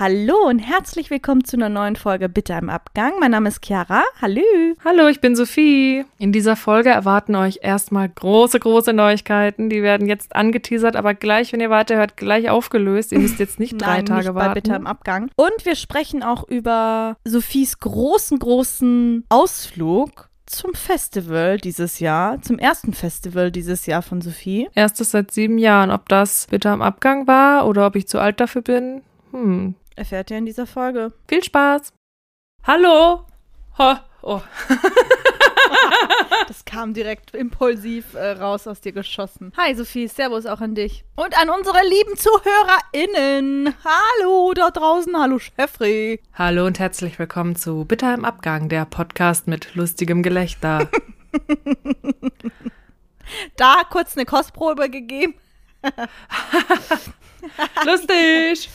Hallo und herzlich willkommen zu einer neuen Folge Bitte im Abgang. Mein Name ist Chiara. Hallo. Hallo, ich bin Sophie. In dieser Folge erwarten euch erstmal große, große Neuigkeiten. Die werden jetzt angeteasert, aber gleich, wenn ihr weiterhört, gleich aufgelöst. Ihr müsst jetzt nicht drei Nein, Tage nicht warten. bei Bitte im Abgang. Und wir sprechen auch über Sophies großen, großen Ausflug zum Festival dieses Jahr, zum ersten Festival dieses Jahr von Sophie. Erstes seit sieben Jahren. Ob das bitte am Abgang war oder ob ich zu alt dafür bin? Hm. Erfährt ihr in dieser Folge. Viel Spaß. Hallo. Ho. Oh. Das kam direkt impulsiv äh, raus aus dir geschossen. Hi Sophie, Servus auch an dich. Und an unsere lieben ZuhörerInnen. Hallo da draußen, hallo Chefri. Hallo und herzlich willkommen zu Bitter im Abgang, der Podcast mit lustigem Gelächter. Da kurz eine Kostprobe gegeben. Lustig!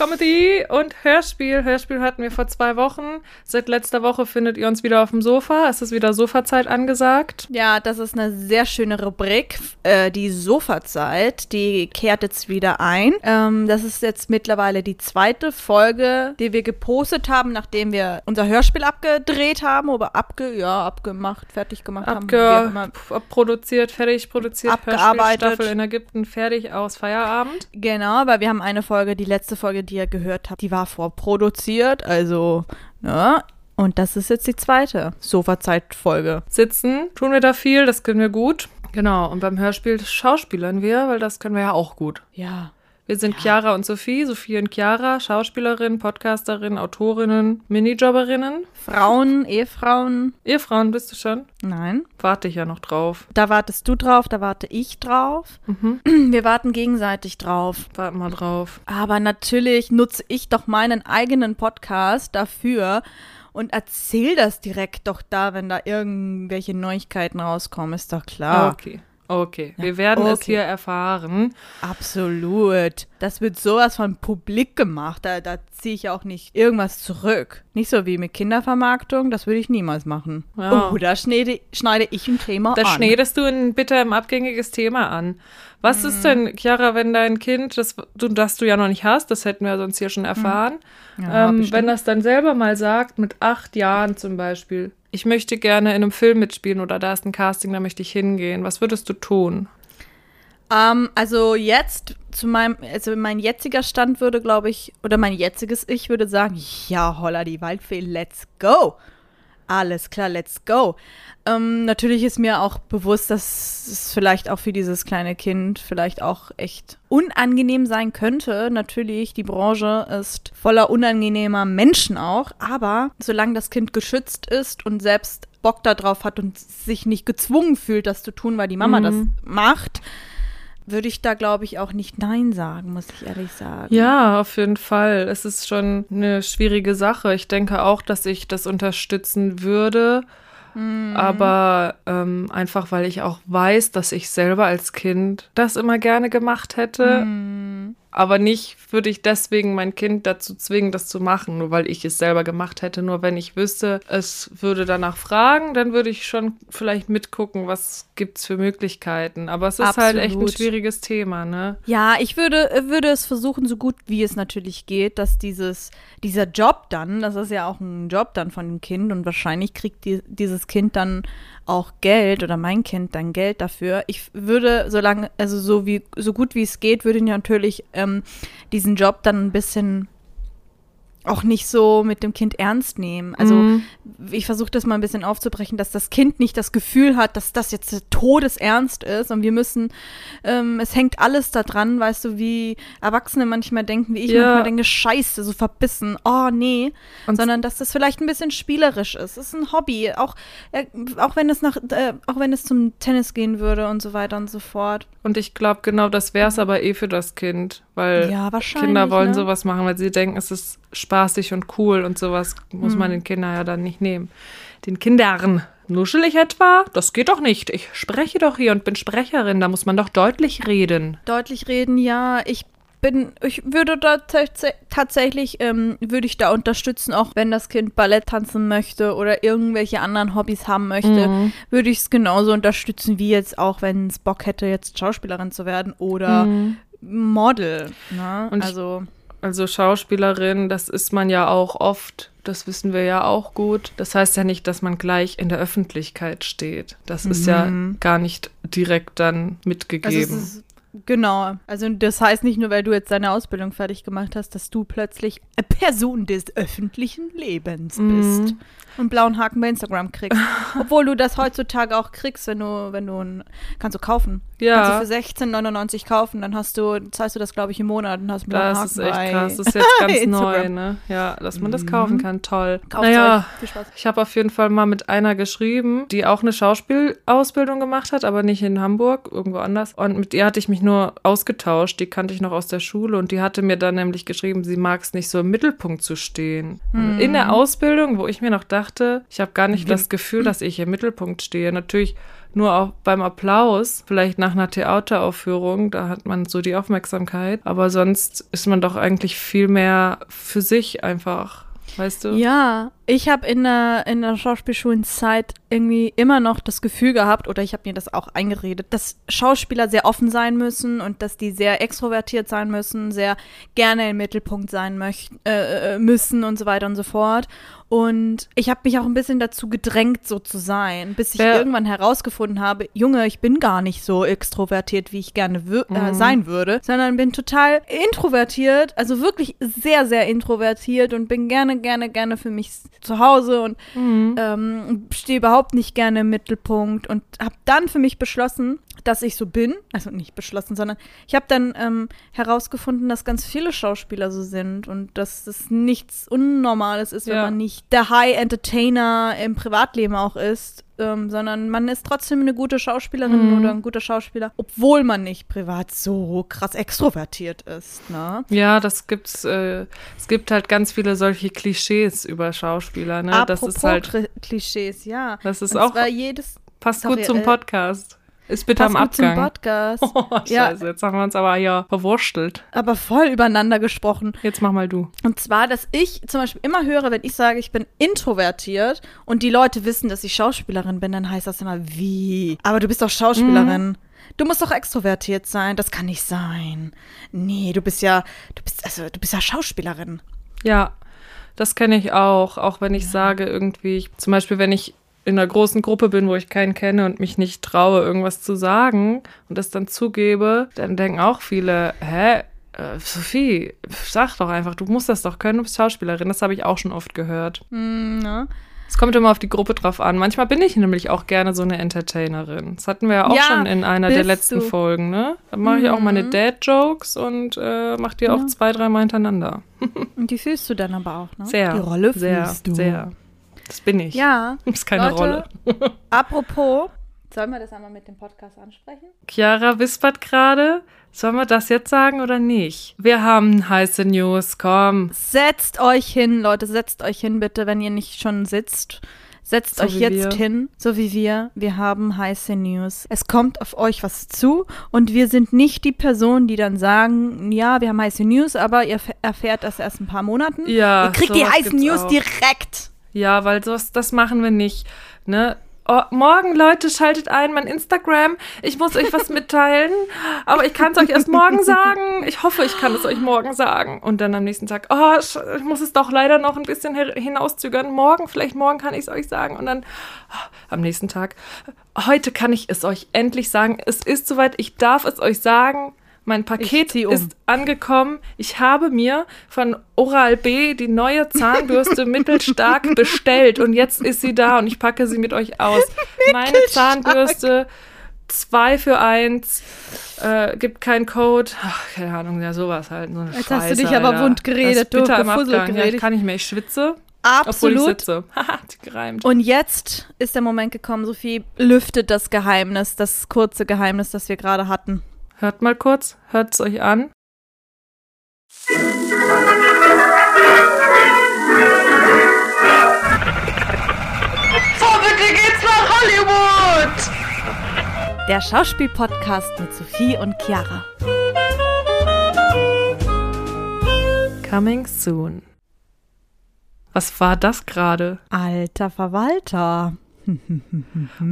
Comedy und Hörspiel. Hörspiel hatten wir vor zwei Wochen. Seit letzter Woche findet ihr uns wieder auf dem Sofa. Es ist wieder Sofazeit angesagt. Ja, das ist eine sehr schöne Rubrik. Äh, die Sofazeit, die kehrt jetzt wieder ein. Ähm, das ist jetzt mittlerweile die zweite Folge, die wir gepostet haben, nachdem wir unser Hörspiel abgedreht haben oder abge, ja, abgemacht, fertig gemacht haben. Abge produziert, fertig produziert. Abgearbeitet. Hörspielstaffel in Ägypten, fertig aus Feierabend. Genau, weil wir haben eine Folge, die letzte Folge, die ihr gehört habt, die war vorproduziert, also, ne? Und das ist jetzt die zweite Sofazeit-Folge. Sitzen, tun wir da viel, das können wir gut. Genau, und beim Hörspiel schauspielern wir, weil das können wir ja auch gut. Ja. Wir sind Chiara und Sophie, Sophie und Chiara, Schauspielerin, Podcasterin, Autorinnen, Minijobberinnen. Frauen, Ehefrauen, Ehefrauen bist du schon? nein. Warte ich ja noch drauf. Da wartest du drauf, da warte ich drauf. Mhm. Wir warten gegenseitig drauf. Warte mal drauf. Aber natürlich nutze ich doch meinen eigenen Podcast dafür und erzähl das direkt doch da, wenn da irgendwelche Neuigkeiten rauskommen, ist doch klar. Okay. Okay. Wir werden es okay. hier erfahren. Absolut. Das wird sowas von publik gemacht. Da, da ziehe ich auch nicht irgendwas zurück. Nicht so wie mit Kindervermarktung, das würde ich niemals machen. Ja. Oh, da schneide, schneide ich ein Thema Da an. schneidest du ein bitter im abgängiges Thema an. Was Mhm. ist denn, Chiara, wenn dein Kind, das du, das du ja noch nicht hast, das hätten wir sonst hier schon erfahren, Mhm. Ja, ähm, wenn das dann selber mal sagt, mit acht Jahren zum Beispiel, ich möchte gerne in einem Film mitspielen oder da ist ein Casting, da möchte ich hingehen, was würdest du tun? Ähm, also jetzt zu meinem, also mein jetziger Stand würde, glaube ich, oder mein jetziges Ich würde sagen, ja, holla die Waldfee, let's go. Alles klar, let's go. Ähm, natürlich ist mir auch bewusst, dass es vielleicht auch für dieses kleine Kind vielleicht auch echt unangenehm sein könnte. Natürlich, die Branche ist voller unangenehmer Menschen auch, aber solange das Kind geschützt ist und selbst Bock darauf hat und sich nicht gezwungen fühlt, das zu tun, weil die Mama Mhm. das macht, würde ich da, glaube ich, auch nicht Nein sagen, muss ich ehrlich sagen. Ja, auf jeden Fall. Es ist schon eine schwierige Sache. Ich denke auch, dass ich das unterstützen würde. Aber ähm, einfach, weil ich auch weiß, dass ich selber als Kind das immer gerne gemacht hätte. Aber nicht würde ich deswegen mein Kind dazu zwingen, das zu machen, nur weil ich es selber gemacht hätte. Nur wenn ich wüsste, es würde danach fragen, dann würde ich schon vielleicht mitgucken, was gibt's für Möglichkeiten. Aber es ist halt echt ein Absolut. schwieriges Thema, ne? Ja, ich würde, würde es versuchen, so gut wie es natürlich geht, dass dieses, dieser Job dann, das ist ja auch ein Job dann von dem Kind und wahrscheinlich kriegt die, dieses Kind dann auch Geld oder mein Kind dann Geld dafür. Ich würde, solange, also so wie, so gut wie es geht, würde ich natürlich ähm, diesen Job dann ein bisschen auch nicht so mit dem Kind ernst nehmen. Also Mhm. ich versuche das mal ein bisschen aufzubrechen, dass das Kind nicht das Gefühl hat, dass das jetzt todesernst ist und wir müssen, ähm, es hängt alles da dran, weißt du, wie Erwachsene manchmal denken, wie ich Ja. manchmal denke, scheiße, so verbissen, oh nee, Und- sondern dass das vielleicht ein bisschen spielerisch ist. Es ist ein Hobby, auch, äh, auch wenn es nach, äh, auch wenn es zum Tennis gehen würde und so weiter und so fort. Und ich glaube, genau das wäre es aber eh für das Kind, weil Ja, Kinder wollen ne? sowas machen, weil sie denken, es ist spaßig und cool und sowas muss Hm. man den Kindern ja dann nicht nehmen. Den Kindern. Nuschel ich etwa? Das geht doch nicht. Ich spreche doch hier und bin Sprecherin, da muss man doch deutlich reden. Deutlich reden, ja, ich bin, ich würde da tats tatsächlich, ähm, würde ich da unterstützen, auch wenn das Kind Ballett tanzen möchte oder irgendwelche anderen Hobbys haben möchte, Mhm. würde ich es genauso unterstützen, wie jetzt auch, wenn es Bock hätte, jetzt Schauspielerin zu werden oder Mhm. Model. Ne? Also, Also Schauspielerin, das ist man ja auch oft. Das wissen wir ja auch gut. Das heißt ja nicht, dass man gleich in der Öffentlichkeit steht. Das ist ja Mhm. gar nicht direkt dann Also mitgegeben. ist, genau. Also das heißt nicht nur, weil du jetzt deine Ausbildung fertig gemacht hast, dass du plötzlich eine Person des öffentlichen Lebens Mhm. bist. Und blauen Haken bei Instagram kriegst. Obwohl du das heutzutage auch kriegst, wenn du, wenn du ein, kannst du kaufen. Ja. Kannst du für 16,99 kaufen, dann hast du, zahlst du das, glaube ich, im Monat und hast einen blauen das Haken ist echt bei krass. Das ist jetzt ganz neu, ne? Ja, dass man das kaufen kann. Toll. Kauft's naja, euch. Viel Spaß. Ich habe auf jeden Fall mal mit einer geschrieben, die auch eine Schauspielausbildung gemacht hat, aber nicht in Hamburg, irgendwo anders. Und mit ihr hatte ich mich nur ausgetauscht. Die kannte ich noch aus der Schule und die hatte mir dann nämlich geschrieben, sie mag es nicht so im Mittelpunkt zu stehen. Und In der Ausbildung, wo ich mir noch dachte, ich habe gar nicht das Gefühl, dass ich im Mittelpunkt stehe. Natürlich nur auch beim Applaus, vielleicht nach einer Theateraufführung, da hat man so die Aufmerksamkeit. Aber sonst ist man doch eigentlich viel mehr für sich einfach. Weißt du? Ja, ich habe in der, in der Schauspielschulenzeit irgendwie immer noch das Gefühl gehabt, oder ich habe mir das auch eingeredet, dass Schauspieler sehr offen sein müssen und dass die sehr extrovertiert sein müssen, sehr gerne im Mittelpunkt sein möchten, äh, äh, müssen und so weiter und so fort. Und ich habe mich auch ein bisschen dazu gedrängt, so zu sein, bis ich Wer- irgendwann herausgefunden habe, Junge, ich bin gar nicht so extrovertiert, wie ich gerne wür- äh, sein würde, sondern bin total introvertiert, also wirklich sehr, sehr introvertiert und bin gerne, gerne, gerne für mich zu Hause und ähm, stehe überhaupt nicht gerne im Mittelpunkt und habe dann für mich beschlossen, dass ich so bin, also nicht beschlossen, sondern ich habe dann ähm, herausgefunden, dass ganz viele Schauspieler so sind und dass es nichts Unnormales ist, wenn Ja. man nicht der High Entertainer im Privatleben auch ist, ähm, sondern man ist trotzdem eine gute Schauspielerin oder ein guter Schauspieler, obwohl man nicht privat so krass extrovertiert ist. Ne? Ja, das gibt's. Äh, es gibt halt ganz viele solche Klischees über Schauspieler. Ne? das Apropos ist halt, Klischees, ja. das ist Und auch jedes passt sorry, gut zum Podcast. Ist bitte passt am gut zum Abgang. Podcast. Oh, Ja. Scheiße, jetzt haben wir uns aber hier verwurstelt. aber voll übereinander gesprochen. Jetzt mach mal du. Und zwar, dass ich zum Beispiel immer höre, wenn ich sage, ich bin introvertiert und die Leute wissen, dass ich Schauspielerin bin, dann heißt das immer, wie? Aber du bist doch Schauspielerin. Du musst doch extrovertiert sein. Das kann nicht sein. Nee, du bist ja, du bist, also, du bist ja Schauspielerin. Ja, das kenne ich auch. Auch wenn ich sage, irgendwie, ich, zum Beispiel, wenn ich in einer großen Gruppe bin, wo ich keinen kenne und mich nicht traue, irgendwas zu sagen und das dann zugebe, dann denken auch viele, hä? äh, Sophie, sag doch einfach, du musst das doch können, du bist Schauspielerin. Das habe ich auch schon oft gehört. Hm, ne? Es kommt immer auf die Gruppe drauf an. Manchmal bin ich nämlich auch gerne so eine Entertainerin. Das hatten wir ja auch Ja, schon in einer der letzten du. Mhm. Folgen, ne? Da mache ich auch meine Dad-Jokes und äh, mache die auch zwei, dreimal hintereinander. Und die fühlst du dann aber auch, ne? Sehr. Die Rolle sehr, fühlst du. sehr. Das bin ich. Ja. Das ist keine Leute, Rolle. Apropos, sollen wir das einmal mit dem Podcast ansprechen? Chiara wispert gerade. Sollen wir das jetzt sagen oder nicht? Wir haben heiße News, komm. Setzt euch hin, Leute, setzt euch hin, bitte, wenn ihr nicht schon sitzt. Setzt So euch jetzt wir. hin, so wie wir. Wir haben heiße News. Es kommt auf euch was zu und wir sind nicht die Personen, die dann sagen, ja, wir haben heiße News, aber ihr erfährt das erst ein paar Monaten. Ja, ihr kriegt die heißen News auch. direkt. Ja, weil sowas, das machen wir nicht. Ne? Oh, morgen, Leute, schaltet ein, mein Instagram. Ich muss euch was mitteilen, aber ich kann es euch erst morgen sagen. Ich hoffe, ich kann es euch morgen sagen. Und dann am nächsten Tag, oh, ich muss es doch leider noch ein bisschen hinauszögern. Morgen, vielleicht morgen kann ich es euch sagen. Und dann oh, am nächsten Tag, heute kann ich es euch endlich sagen. Es ist soweit, ich darf es euch sagen. Mein Paket um. ist angekommen. Ich habe mir von Oral B die neue Zahnbürste mittelstark bestellt und jetzt ist sie da und ich packe sie mit euch aus. Meine Zahnbürste 2 für 1, äh, gibt keinen Code. Ach, keine Ahnung, ja, sowas halt. So Jetzt Scheiße, hast du dich aber Alter. wund geredet, du, Abgang. Ja, geredet. ich kann nicht mehr, ich schwitze, obwohl ich Absolut. sitze. Haha, hat gereimt. Und jetzt ist der Moment gekommen, Sophie lüftet das Geheimnis, das kurze Geheimnis, das wir gerade hatten. Hört mal kurz, hört es euch an. So, bitte geht's nach Hollywood! Der Schauspiel-Podcast mit Sophie und Chiara. Coming soon. Was war das gerade? Alter Verwalter.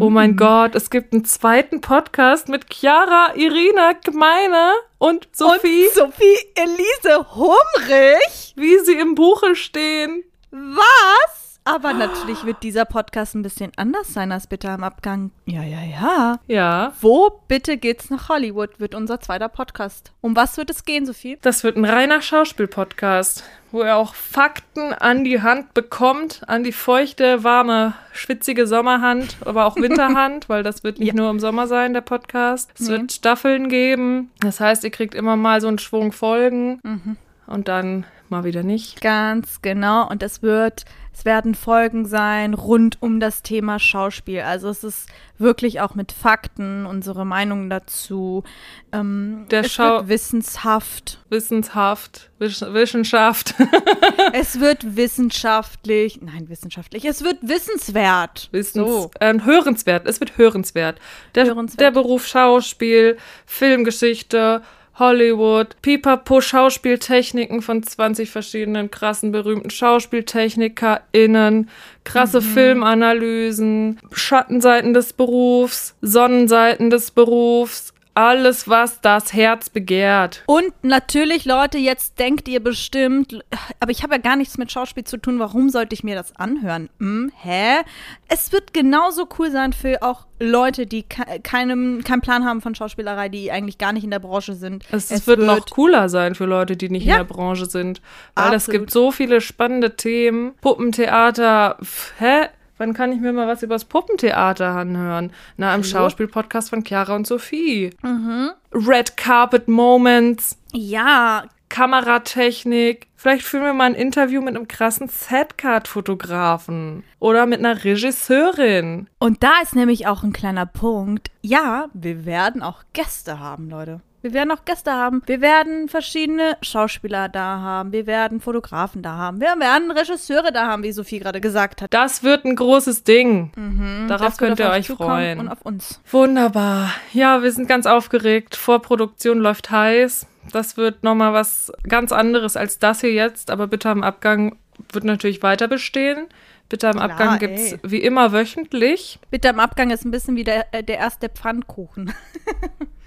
Oh mein Gott, es gibt einen zweiten Podcast mit Chiara, Irina, Gemeine und Sophie, Und Sophie Elise Humrich? wie sie im Buche stehen. Was? Aber natürlich wird dieser Podcast ein bisschen anders sein als bitte am Abgang. Ja, ja, ja. Ja, Wo bitte geht's nach Hollywood? Wird unser zweiter Podcast. Um was wird es gehen, Sophie? das wird ein reiner Schauspiel-Podcast, wo er auch Fakten an die Hand bekommt, an die feuchte, warme, schwitzige Sommerhand, aber auch Winterhand, weil das wird nicht Ja. nur im Sommer sein, der Podcast. Es Nee. wird Staffeln geben. Das heißt, ihr kriegt immer mal so einen Schwung Folgen Mhm. und dann mal wieder nicht. Ganz genau. Und es wird, es werden Folgen sein rund um das Thema Schauspiel. Also es ist wirklich auch mit Fakten, unsere Meinung dazu. Ähm, Der es Schau- wird wissenshaft. Wissenshaft, Wisch Wissenschaft. es wird wissenschaftlich. Nein, wissenschaftlich. Es wird wissenswert. Wissens So. äh, hörenswert. Es wird hörenswert. Der, Hörenswert. der Beruf Schauspiel, Filmgeschichte, Hollywood, Pipapo Schauspieltechniken von 20 verschiedenen krassen, berühmten SchauspieltechnikerInnen, krasse Filmanalysen, Schattenseiten des Berufs, Sonnenseiten des Berufs, alles, was das Herz begehrt. Und natürlich, Leute, jetzt denkt ihr bestimmt, aber ich habe ja gar nichts mit Schauspiel zu tun, warum sollte ich mir das anhören? Hm, hä? Es wird genauso cool sein für auch Leute, die ke keinem, keinen Plan haben von Schauspielerei, die eigentlich gar nicht in der Branche sind. Es, wird, noch cooler sein für Leute, die nicht Ja. in der Branche sind. Weil es Absolut. gibt so viele spannende Themen. Puppentheater, hä? Wann kann ich mir mal was übers Puppentheater anhören? Na, im? Schauspielpodcast von Chiara und Sophie. Red Carpet Moments, Ja, Kameratechnik. Vielleicht führen wir mal ein Interview mit einem krassen Setcard-Fotografen. Oder mit einer Regisseurin. und da ist nämlich auch ein kleiner Punkt. Ja, wir werden auch Gäste haben, Leute. Wir werden auch Gäste haben. Wir werden verschiedene Schauspieler da haben. Wir werden Fotografen da haben. Wir werden Regisseure da haben, wie Sophie gerade gesagt hat. Das wird ein großes Ding. Darauf Mhm, wird könnt ihr euch freuen. Und auf uns. Wunderbar. Ja, wir sind ganz aufgeregt. Vorproduktion läuft heiß. Das wird nochmal was ganz anderes als das hier jetzt. Aber Bitte am Abgang wird natürlich weiter bestehen. Bitte am Klar, Abgang gibt's ey. wie immer wöchentlich. Bitte am Abgang ist ein bisschen wie der, äh, der erste Pfannkuchen.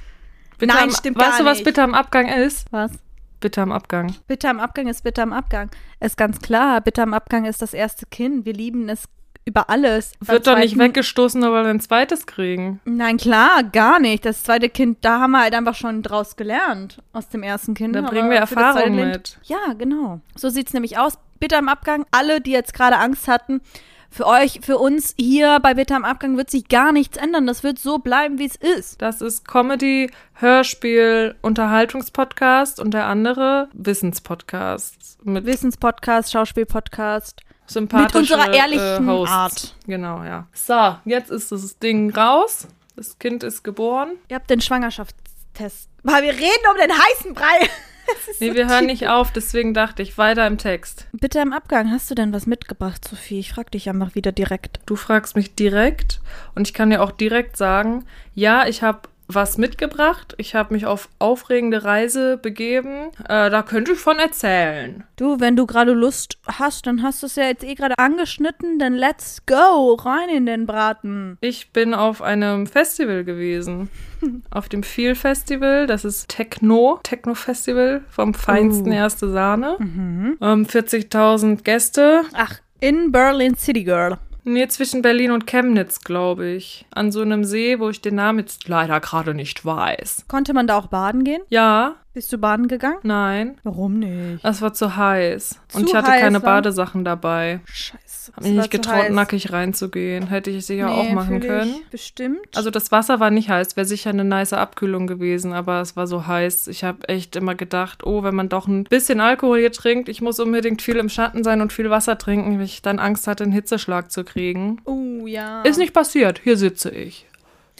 Bitte Nein, am, stimmt Weißt gar du, was nicht. Bitte am Abgang ist? Was? Bitte am Abgang. Bitte am Abgang ist bitte am Abgang. Ist ganz klar. Bitte am Abgang ist das erste Kind. Wir lieben es über alles. Wird doch nicht weggestoßen, nur weil wir ein zweites kriegen. Nein, klar, gar nicht. Das zweite Kind, da haben wir halt einfach schon draus gelernt aus dem ersten Kind. Da bringen wir Erfahrung mit. Ja, genau. So sieht's nämlich aus. Bitte am Abgang, alle, die jetzt gerade Angst hatten, für euch, für uns hier bei Bitte am Abgang wird sich gar nichts ändern. Das wird so bleiben, wie es ist. Das ist Comedy, Hörspiel, Unterhaltungspodcast und der andere Wissenspodcast mit Wissenspodcast, Schauspielpodcast. sympathische unserer ehrlichen äh. Art. Genau, ja. So, jetzt ist das Ding raus. Das Kind ist geboren. Ihr habt den Schwangerschaftstest. Weil wir reden um den heißen Brei. Nee, so wir hören nicht auf, deswegen dachte ich weiter im Text. Bitte im Abgang, hast du denn was mitgebracht, Sophie? Ich frag dich einfach wieder direkt. Du fragst mich direkt und ich kann dir auch direkt sagen, ja, ich habe was mitgebracht. Ich habe mich auf aufregende Reise begeben. Äh, da könnte ich von erzählen. Du, wenn du gerade Lust hast, dann hast du es ja jetzt eh gerade angeschnitten, dann let's go, rein in den Braten. Ich bin auf einem Festival gewesen. Auf dem Feel Festival. Das ist Techno, Techno Festival vom feinsten Oh. Erste Sahne. Ähm, 40.000 Gäste. Ach, in Berlin City Girl. Nee, zwischen Berlin und Chemnitz, glaube ich. An so einem See, wo ich den Namen jetzt leider gerade nicht weiß. Konnte man da auch baden gehen? Ja, Bist du baden gegangen? nein. Warum nicht? Es war zu heiß. Und Zu ich hatte heiß, keine? Badesachen dabei. Scheiße. Hab mich nicht getraut, nackig reinzugehen. Hätte ich sicher auch machen können. Bestimmt. Also das Wasser war nicht heiß, wäre sicher eine nice Abkühlung gewesen, aber es war so heiß. Ich habe echt immer gedacht, oh, wenn man doch ein bisschen Alkohol hier trinkt, ich muss unbedingt viel im Schatten sein und viel Wasser trinken, weil ich dann Angst hatte, einen Hitzeschlag zu kriegen. oh ja. Ist nicht passiert, hier sitze ich.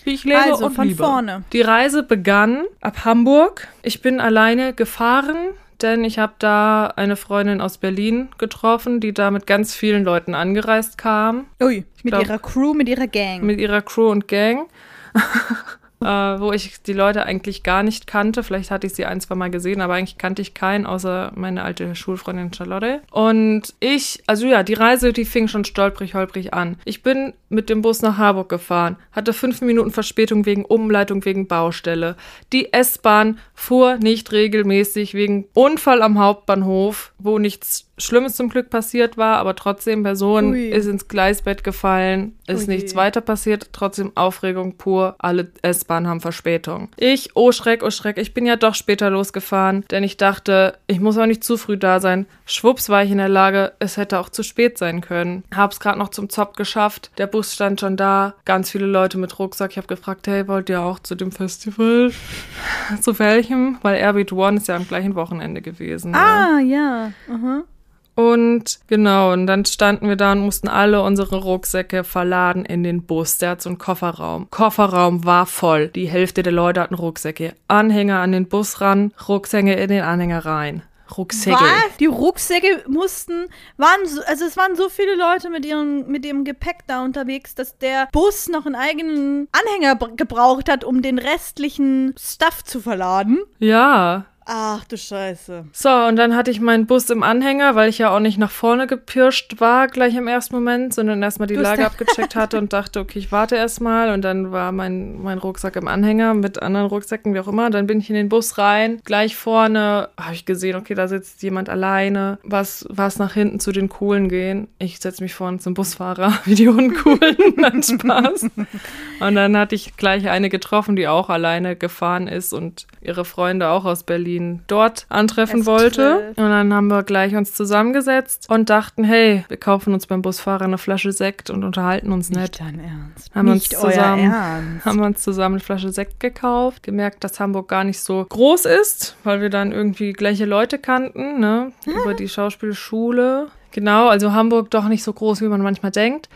Wie ich lebe Also, und von liebe. vorne. Die Reise begann ab Hamburg. Ich bin alleine gefahren, denn ich habe da eine Freundin aus Berlin getroffen, die da mit ganz vielen Leuten angereist kam. Ui, mit glaub- ihrer Crew, mit ihrer Gang. mit ihrer Crew und Gang. äh, wo ich die Leute eigentlich gar nicht kannte. Vielleicht hatte ich sie ein, zwei Mal gesehen, aber eigentlich kannte ich keinen, außer meine alte Schulfreundin Charlotte. Und ich, also ja, die Reise, die fing schon stolprig, holprig an. Ich bin mit dem Bus nach Harburg gefahren, hatte fünf Minuten Verspätung wegen Umleitung, wegen Baustelle. Die S-Bahn fuhr nicht regelmäßig wegen Unfall am Hauptbahnhof, wo nichts Schlimmes zum Glück passiert war, aber trotzdem, Person Ui. ist ins Gleisbett gefallen, ist Ui. nichts weiter passiert, trotzdem Aufregung pur, alle S-Bahnen haben Verspätung. Ich, oh Schreck, oh Schreck, ich bin ja doch später losgefahren, denn ich dachte, ich muss auch nicht zu früh da sein. Schwupps war ich in der Lage, es hätte auch zu spät sein können. Hab's gerade noch zum Zop geschafft, der Bus stand schon da, ganz viele Leute mit Rucksack. Ich habe gefragt, hey, wollt ihr auch zu dem Festival? zu welchem? Weil Airbeat One ist ja am gleichen Wochenende gewesen. ne? Ah, ja. Aha. Und genau, und dann standen wir da und mussten alle unsere Rucksäcke verladen in den Bus. Der hat so einen Kofferraum. Kofferraum war voll. Die Hälfte der Leute hatten Rucksäcke. Anhänger an den Bus ran, Rucksäcke in den Anhänger rein. Rucksäcke. Was? Die Rucksäcke mussten, waren so, also es waren so viele Leute mit ihrem, mit ihrem Gepäck da unterwegs, dass der Bus noch einen eigenen Anhänger br- gebraucht hat, um den restlichen Stuff zu verladen. Ja. Ach du Scheiße. So, und dann hatte ich meinen Bus im Anhänger, weil ich ja auch nicht nach vorne gepirscht war gleich im ersten Moment, sondern erstmal die Lage abgecheckt hatte und dachte, okay, ich warte erstmal. Und dann war mein, mein Rucksack im Anhänger mit anderen Rucksäcken, wie auch immer. Dann bin ich in den Bus rein. Gleich vorne habe ich gesehen, okay, da sitzt jemand alleine. Was, was nach hinten zu den Coolen gehen. Ich setze mich vorne zum Busfahrer, wie die Uncoolen. Dann Spaß. Und dann hatte ich gleich eine getroffen, die auch alleine gefahren ist und ihre Freunde auch aus Berlin dort antreffen wollte. Und dann haben wir gleich uns zusammengesetzt und dachten, hey, wir kaufen uns beim Busfahrer eine Flasche Sekt und unterhalten uns nett. Nicht dein Ernst. Haben nicht uns euer zusammen- Ernst. Haben wir uns zusammen eine Flasche Sekt gekauft, gemerkt, dass Hamburg gar nicht so groß ist, weil wir dann irgendwie gleiche Leute kannten, ne? Über die Schauspielschule. Genau, also Hamburg doch nicht so groß, wie man manchmal denkt.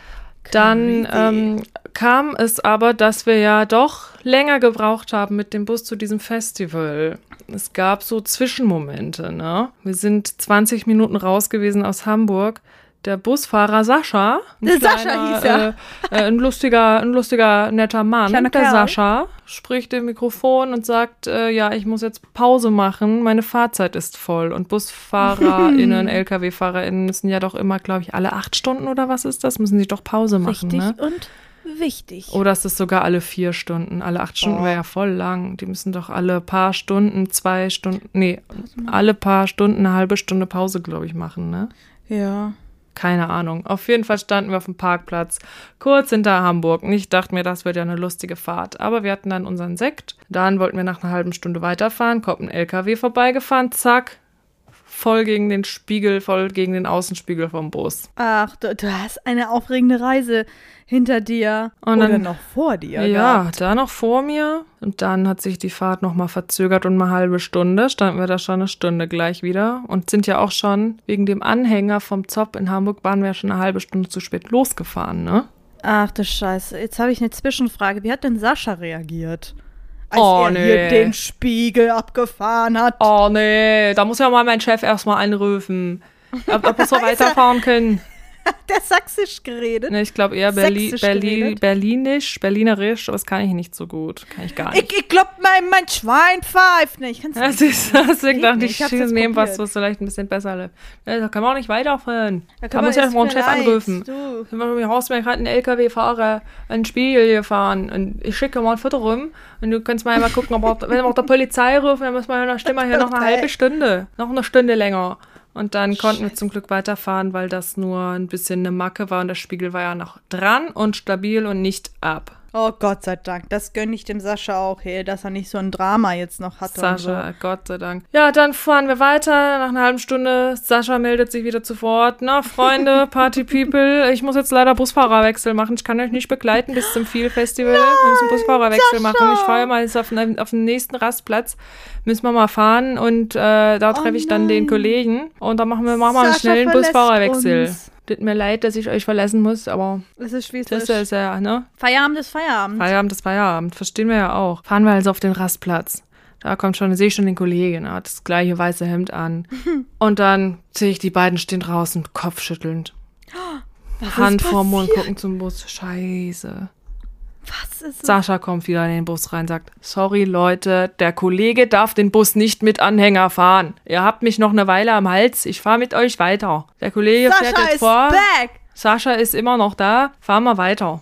Dann ähm, kam es aber, dass wir ja doch länger gebraucht haben mit dem Bus zu diesem Festival. Es gab so Zwischenmomente, ne? Wir sind 20 Minuten raus gewesen aus Hamburg. Der Busfahrer Sascha, ein Der Sascha hieß er. äh, äh, ein lustiger, ein lustiger, netter Mann, Kleiner der Kerl. Sascha, spricht im Mikrofon und sagt, äh, ja, ich muss jetzt Pause machen, meine Fahrzeit ist voll. Und BusfahrerInnen, LKW-FahrerInnen müssen ja doch immer, glaube ich, alle acht Stunden oder was ist das, müssen sie doch Pause machen, Richtig ne? und wichtig. Oder ist es sogar alle vier Stunden? Alle acht Stunden Oh. wäre ja voll lang. Die müssen doch alle paar Stunden, zwei Stunden, nee, alle paar Stunden eine halbe Stunde Pause, glaube ich, machen, ne? Ja. Keine Ahnung. Auf jeden Fall standen wir auf dem Parkplatz, kurz hinter Hamburg. Und ich dachte mir, das wird ja eine lustige Fahrt. Aber wir hatten dann unseren Sekt. Dann wollten wir nach einer halben Stunde weiterfahren, kommt ein LKW vorbeigefahren, zack, voll gegen den Spiegel, voll gegen den Außenspiegel vom Bus. Ach, du, du hast eine aufregende Reise hinter dir. Und Oder dann- noch vor dir. Ja, gehabt. da noch vor mir. Und dann hat sich die Fahrt nochmal verzögert um eine halbe Stunde. Standen wir da schon eine Stunde gleich wieder. Und sind ja auch schon wegen dem Anhänger vom Zopp in Hamburg waren wir ja schon eine halbe Stunde zu spät losgefahren, ne? Ach du Scheiße. Jetzt habe ich eine Zwischenfrage. Wie hat denn Sascha reagiert? Als Oh, er nee. hier den Spiegel abgefahren hat. Oh nee, da muss ja mal mein Chef erstmal anrufen. Ob, ob wir so weiterfahren können. Der Sächsisch geredet. Ne, ich glaube eher Berli Berli? Berlinisch, Berlinerisch, aber das kann ich nicht so gut. Kann ich gar nicht. Ich, ich glaub, mein, mein Schwein pfeift. Nee, ich kann's Das nicht. ist, deswegen dachte nicht. ich, Ich nehme was, was vielleicht ein bisschen besser läuft. Ja, Da kann man auch nicht weiterfahren. Da, kann muss man- ja mal einen Chef anrufen. du. Du hast mir gerade einen LKW-Fahrer einen Spiegel gefahren und ich schicke mal ein Foto rum und du kannst mal mal gucken, ob wenn wir auch der Polizei rufen, dann muss man ja noch stimmen, hier noch eine halbe Stunde, noch eine Stunde länger. Und dann konnten wir zum Glück weiterfahren, weil das nur ein bisschen eine Macke war und der Spiegel war ja noch dran und stabil und nicht ab. Oh Gott sei Dank. Das gönne ich dem Sascha auch, hey, dass er nicht so ein Drama jetzt noch hat. Sascha, Gott sei Dank. Ja, dann fahren wir weiter. Nach einer halben Stunde, Sascha meldet sich wieder zu Wort. Na, Freunde, Party People, ich muss jetzt leider Busfahrerwechsel machen. Ich kann euch nicht begleiten bis zum Feel Festival. wir müssen Busfahrerwechsel machen. Ich fahre mal jetzt auf, den- auf den nächsten Rastplatz. Müssen wir mal fahren und äh, da treffe ich dann den nein. Kollegen. Und dann machen wir mal, mal einen Sascha schnellen Busfahrerwechsel. uns. Tut mir leid, dass ich euch verlassen muss, aber Das ist wie es das ist. ja, ne? Feierabend ist Feierabend. Feierabend ist Feierabend, verstehen wir ja auch. Fahren wir also auf den Rastplatz. Da kommt schon, sehe ich schon den Kollegen, er hat das gleiche weiße Hemd an. Und dann sehe ich die beiden stehen draußen, kopfschüttelnd. Was Hand vorm Mund, gucken zum Bus. Scheiße. Was ist es? Sascha kommt wieder in den Bus rein, sagt, sorry Leute, der Kollege darf den Bus nicht mit Anhänger fahren. Ihr habt mich noch eine Weile am Hals, ich fahre mit euch weiter. Der Kollege fährt Sascha jetzt ist vor. back! Sascha ist immer noch da, fahren wir weiter.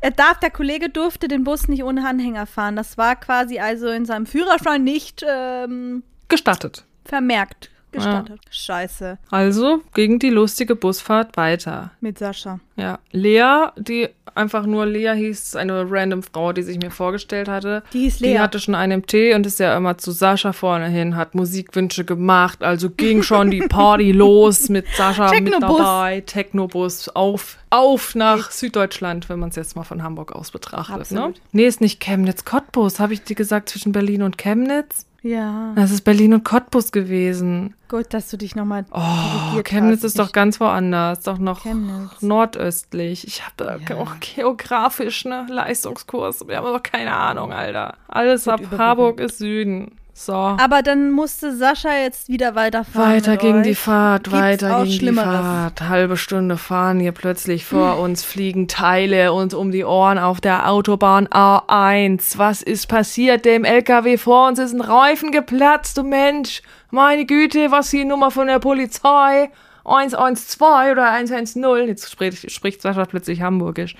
Er darf, der Kollege durfte den Bus nicht ohne Anhänger fahren. Das war quasi also in seinem Führerschein nicht ähm, Gestattet. vermerkt. Gestattet. Scheiße. Also ging die lustige Busfahrt weiter. Mit Sascha. Ja, Lea, die einfach nur Lea hieß, eine random Frau, die sich mir vorgestellt hatte. Die hieß Die Lea. hatte schon einen Tee und ist ja immer zu Sascha vorne hin, hat Musikwünsche gemacht. Also ging schon die Party los mit Sascha mit Technobus. dabei. Technobus auf, auf nach Süddeutschland, wenn man es jetzt mal von Hamburg aus betrachtet. Ne? Nee, ist nicht Chemnitz, Cottbus. Habe ich dir gesagt, zwischen Berlin und Chemnitz? Ja. Das ist Berlin und Cottbus gewesen. Gut, dass du dich nochmal Oh, Chemnitz hast. ist doch ganz woanders, doch noch Chemnitz. nordöstlich. Ich habe Ja. auch geografisch ne Leistungskurs. Wir haben doch keine Ahnung, Alter. Alles Gut ab. Harburg ist Süden. So. Aber dann musste Sascha jetzt wieder weiterfahren. Weiter euch. die Fahrt, Gibt's weiter ging die? Fahrt. Halbe Stunde fahren hier plötzlich vor uns, fliegen Teile uns um die Ohren auf der Autobahn A1. Was ist passiert? Dem LKW vor uns ist ein Reifen geplatzt, du Mensch. Meine Güte, was die Nummer von der Polizei? 112 oder 110. Jetzt spricht, spricht Sascha plötzlich Hamburgisch.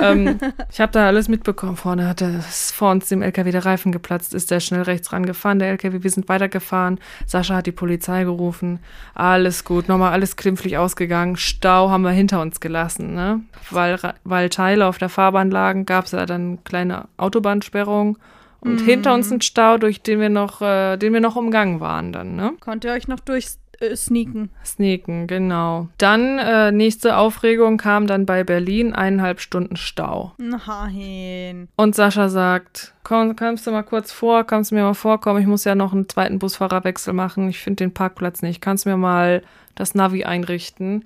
ähm, ich habe da alles mitbekommen. Vorne hatte es vor uns dem LKW der Reifen geplatzt, ist der schnell rechts rangefahren. Der LKW, wir sind weitergefahren. Sascha hat die Polizei gerufen. Alles gut, nochmal alles klimpflich ausgegangen. Stau haben wir hinter uns gelassen, ne? Weil, weil Teile auf der Fahrbahn lagen, gab es ja dann kleine Autobahnsperrung. Und hinter uns ein Stau, durch den wir noch, äh, den wir noch umgangen waren dann, ne? Konnt ihr euch noch durchsneaken? Sneaken, genau. Dann, äh, nächste Aufregung kam dann bei Berlin, eineinhalb Stunden Stau. Nein. Und Sascha sagt, komm, kommst du mal kurz vor, kannst du mir mal vorkommen, ich muss ja noch einen zweiten Busfahrerwechsel machen, ich finde den Parkplatz nicht, kannst du mir mal das Navi einrichten?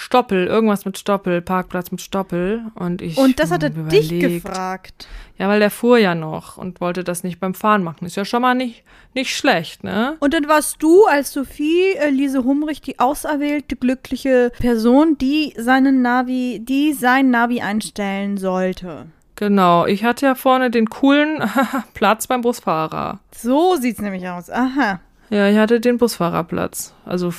Stoppel, irgendwas mit Stoppel, Parkplatz mit Stoppel. Und ich Und das hat er hab dich überlegt. gefragt. Ja, weil der fuhr ja noch und wollte das nicht beim Fahren machen. Ist ja schon mal nicht, nicht schlecht, ne? Und dann warst du als Sophie äh, Lise Humrich die auserwählte glückliche Person, die seinen Navi, die sein Navi einstellen sollte. Genau, ich hatte ja vorne den coolen Platz beim Busfahrer. So sieht's nämlich aus. Aha. Ja, ich hatte den Busfahrerplatz. Also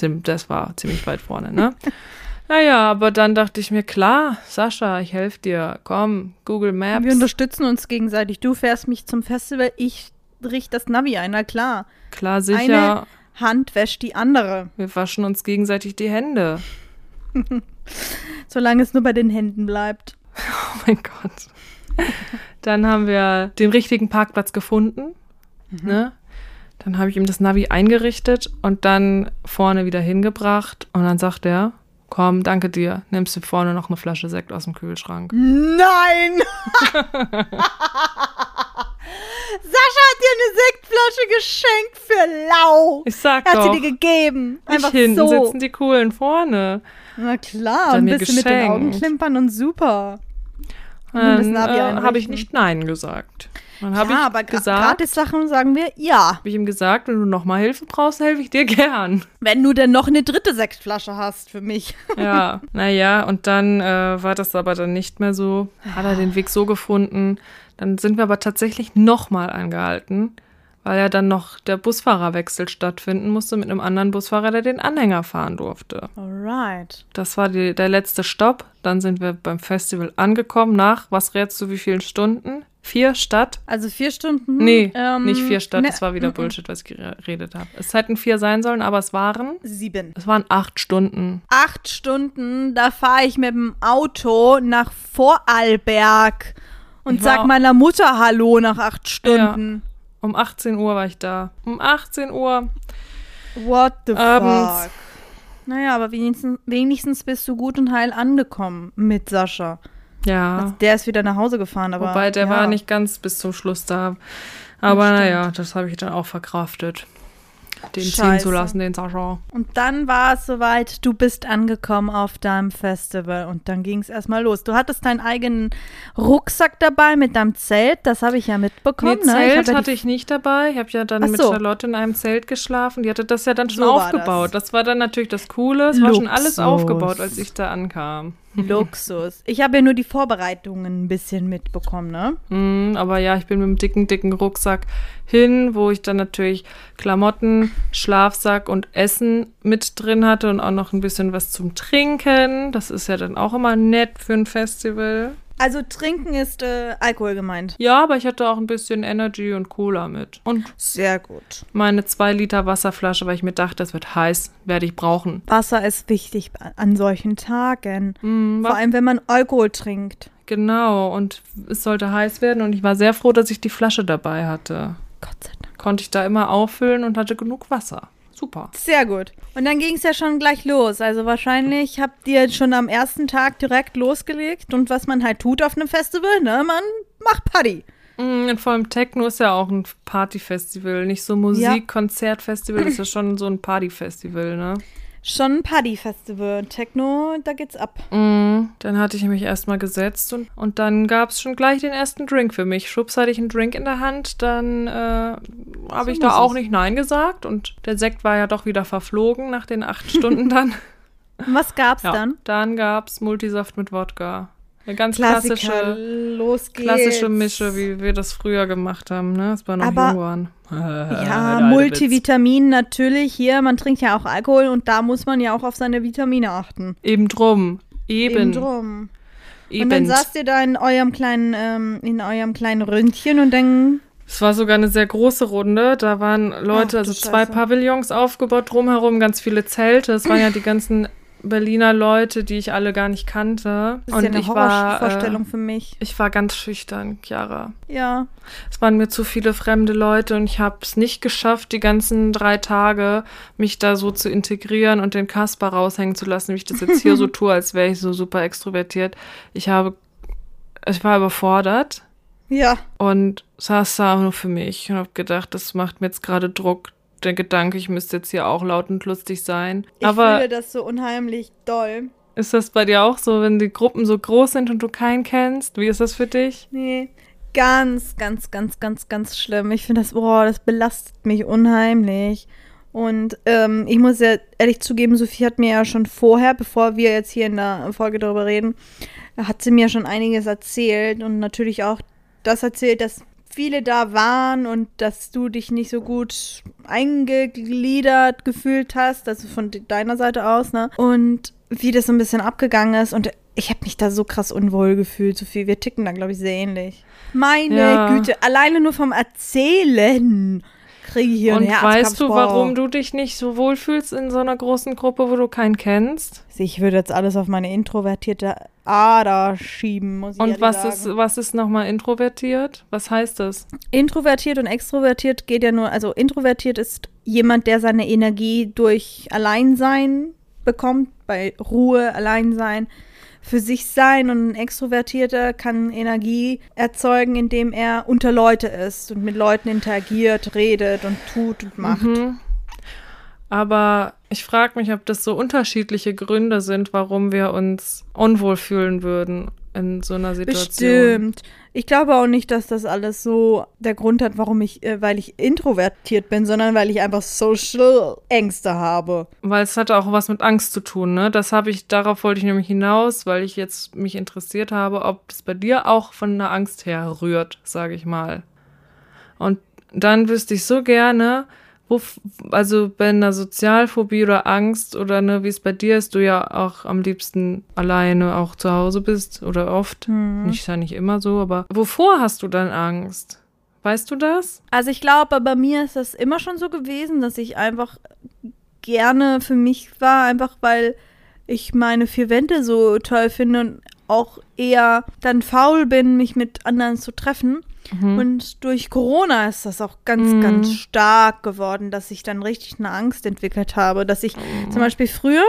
das war ziemlich weit vorne, ne? naja, aber dann dachte ich mir, klar, Sascha, ich helfe dir. Komm, Google Maps. Wir unterstützen uns gegenseitig. Du fährst mich zum Festival, ich richte das Navi ein, na klar. Klar, sicher. Eine Hand wäscht die andere, Wir waschen uns gegenseitig die Hände. solange es nur bei den Händen bleibt. Oh mein Gott. Dann haben wir den richtigen Parkplatz gefunden. Ne? Dann habe ich ihm das Navi eingerichtet und dann vorne wieder hingebracht. Und dann sagt er, komm, danke dir, nimmst du vorne noch eine Flasche Sekt aus dem Kühlschrank. Nein! Sascha hat dir eine Sektflasche geschenkt für lau. Ich sag Er hat doch, sie dir gegeben. Einfach nicht hinten so. sitzen die Coolen vorne. Na klar, ein bisschen mit den Augen geschenkt. klimpern und super. Und Dann äh, habe ich nicht Nein gesagt. Dann habe ja, ich aber gesagt, Gratis-Sachen sagen wir ja. habe ich ihm gesagt, wenn du nochmal Hilfe brauchst, helfe ich dir gern. Wenn du denn noch eine dritte Sektflasche hast für mich. Ja, naja, und dann äh, war das aber dann nicht mehr so. Hat er den Weg so gefunden. Dann sind wir aber tatsächlich nochmal angehalten, weil ja dann noch der Busfahrerwechsel stattfinden musste mit einem anderen Busfahrer, der den Anhänger fahren durfte. Alright. Das war die, der letzte Stopp. Dann sind wir beim Festival angekommen nach, was rätst du, wie vielen Stunden? Vier statt? Also vier Stunden. Nee, ähm, nicht vier statt. ne, Das war wieder Bullshit, was ich geredet habe. Es hätten vier sein sollen, aber es waren, Sieben. es waren acht Stunden. Acht Stunden, da fahre ich mit dem Auto nach Vorarlberg und sag meiner Mutter Hallo nach acht Stunden. Um 18 Uhr war ich da. Um 18 Uhr. What the Abends. fuck? Naja, aber wenigstens, wenigstens bist du gut und heil angekommen mit Sascha. Ja. Also der ist wieder nach Hause gefahren, aber. Wobei der ja. war nicht ganz bis zum Schluss da. Aber naja, das habe ich dann auch verkraftet. Den ziehen Scheiße. zu lassen, den Sascha. Und dann war es soweit, du bist angekommen auf deinem Festival und dann ging es erstmal los. Du hattest deinen eigenen Rucksack dabei mit deinem Zelt, das habe ich ja mitbekommen. Nee, ne? Ich Zelt die- hatte ich nicht dabei. Ich habe ja dann Ach mit so. Charlotte in einem Zelt geschlafen. Die hatte das ja dann schon So aufgebaut. Das. war dann natürlich das Coole. Es war schon alles aufgebaut, als ich da ankam. Luxus. Ich habe ja nur die Vorbereitungen ein bisschen mitbekommen, ne? Mm, aber ja, ich bin mit einem dicken, dicken Rucksack hin, wo ich dann natürlich Klamotten, Schlafsack und Essen mit drin hatte und auch noch ein bisschen was zum Trinken. Das ist ja dann auch immer nett für ein Festival. Also trinken ist äh, Alkohol gemeint. Ja, aber ich hatte auch ein bisschen Energy und Cola mit. Und Sehr gut. meine zwei Liter Wasserflasche, weil ich mir dachte, es wird heiß, werde ich brauchen. Wasser ist wichtig an solchen Tagen. Mm, Vor allem, wenn man Alkohol trinkt. Genau, und es sollte heiß werden und ich war sehr froh, dass ich die Flasche dabei hatte. Gott sei Dank. Konnte ich da immer auffüllen und hatte genug Wasser. Super. Sehr gut. Und dann ging es ja schon gleich los. Also wahrscheinlich habt ihr schon am ersten Tag direkt losgelegt. Und was man halt tut auf einem Festival, ne? Man macht Party. Mm, Und vor allem Techno ist ja auch ein Partyfestival, nicht so Musik, Konzertfestival, das ist ja schon so ein Partyfestival, ne? Schon ein Partyfestival. Techno, da geht's ab. Mm, Dann hatte ich mich erstmal gesetzt und, und dann gab es schon gleich den ersten Drink für mich. Schwupps hatte ich einen Drink in der Hand, dann äh, habe ich muss da auch es. nicht Nein gesagt und der Sekt war ja doch wieder verflogen nach den acht Stunden dann. Was gab's Ja, dann? dann gab es Multisaft mit Wodka. Eine ganz Klassiker. klassische, Los geht's. klassische Mische, wie wir das früher gemacht haben, ne? Das war noch Aber- jung waren. Ja, Multivitamin natürlich. Hier, man trinkt ja auch Alkohol und da muss man ja auch auf seine Vitamine achten. Eben drum. Eben. Eben drum. Eben. Und dann saßt ihr da in eurem kleinen, ähm, in eurem kleinen Ründchen und dann Es war sogar eine sehr große Runde. Da waren Leute, Ach also zwei Scheiße. Pavillons aufgebaut, drumherum ganz viele Zelte. Es waren ja die ganzen Berliner Leute, die ich alle gar nicht kannte. Das ist Und ja eine ich war, äh, für mich. ich war ganz schüchtern, Chiara. Ja. Es waren mir zu viele fremde Leute und ich habe es nicht geschafft, die ganzen drei Tage mich da so zu integrieren und den Kasper raushängen zu lassen, wie ich das jetzt hier so tue, als wäre ich so super extrovertiert. Ich habe, ich war überfordert Ja. und saß da nur für mich und habe gedacht, das macht mir jetzt gerade Druck. Der Gedanke, ich müsste jetzt hier auch laut und lustig sein. Ich Aber fühle das so unheimlich doll. ist das bei dir auch so, wenn die Gruppen so groß sind und du keinen kennst? Wie ist das für dich? Nee. Ganz, ganz, ganz, ganz, ganz schlimm. Ich finde das, boah, das belastet mich unheimlich. Und ähm, ich muss ja ehrlich zugeben, Sophie hat mir ja schon vorher, bevor wir jetzt hier in der Folge darüber reden, hat sie mir schon einiges erzählt und natürlich auch das erzählt, dass viele da waren und dass du dich nicht so gut eingegliedert gefühlt hast, also von de- deiner Seite aus, ne? Und wie das so ein bisschen abgegangen ist und ich habe mich da so krass unwohl gefühlt, Sophie. Wir ticken da, glaube ich, sehr ähnlich. Meine Ja. Güte, alleine nur vom Erzählen kriege ich hier und weißt du, warum du dich nicht so wohlfühlst in so einer großen Gruppe, wo du keinen kennst? Ich würde jetzt alles auf meine introvertierte Ader schieben, muss ich Und was sagen. ist, was ist nochmal introvertiert? Was heißt das? Introvertiert und extrovertiert geht ja nur, also introvertiert ist jemand, der seine Energie durch Alleinsein bekommt, bei Ruhe, Alleinsein, für sich sein und ein Extrovertierter kann Energie erzeugen, indem er unter Leute ist und mit Leuten interagiert, redet und tut und macht. Mhm. Aber ich frage mich, ob das so unterschiedliche Gründe sind, warum wir uns unwohl fühlen würden in so einer Situation. Bestimmt. Ich glaube auch nicht, dass das alles so der Grund hat, warum ich, äh, weil ich introvertiert bin, sondern weil ich einfach Social Ängste habe. Weil es hat auch was mit Angst zu tun, ne? Das habe ich, darauf wollte ich nämlich hinaus, weil ich jetzt mich interessiert habe, ob das bei dir auch von einer Angst herrührt, sage ich mal. Und dann wüsste ich so gerne, wo, also bei einer Sozialphobie oder Angst oder ne, wie es bei dir ist, du ja auch am liebsten alleine auch zu Hause bist oder oft. Nicht ja nicht immer so, aber wovor hast du dann Angst? Weißt du das? Also ich glaube, bei mir ist das immer schon so gewesen, dass ich einfach gerne für mich war, einfach weil ich meine vier Wände so toll finde und auch eher dann faul bin, mich mit anderen zu treffen. Und durch Corona ist das auch ganz, Mhm. ganz stark geworden, dass ich dann richtig eine Angst entwickelt habe. Dass ich zum Beispiel früher,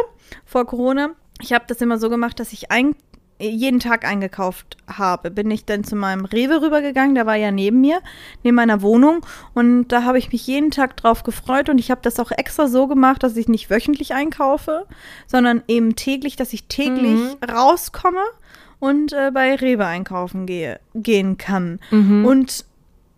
vor Corona, ich habe das immer so gemacht, dass ich ein, jeden Tag eingekauft habe. Bin ich dann zu meinem Rewe rübergegangen, der war ja neben mir, neben meiner Wohnung. Und da habe ich mich jeden Tag drauf gefreut. Und ich habe das auch extra so gemacht, dass ich nicht wöchentlich einkaufe, sondern eben täglich, dass ich täglich rauskomme und äh, bei Rewe einkaufen gehe, gehen kann. Und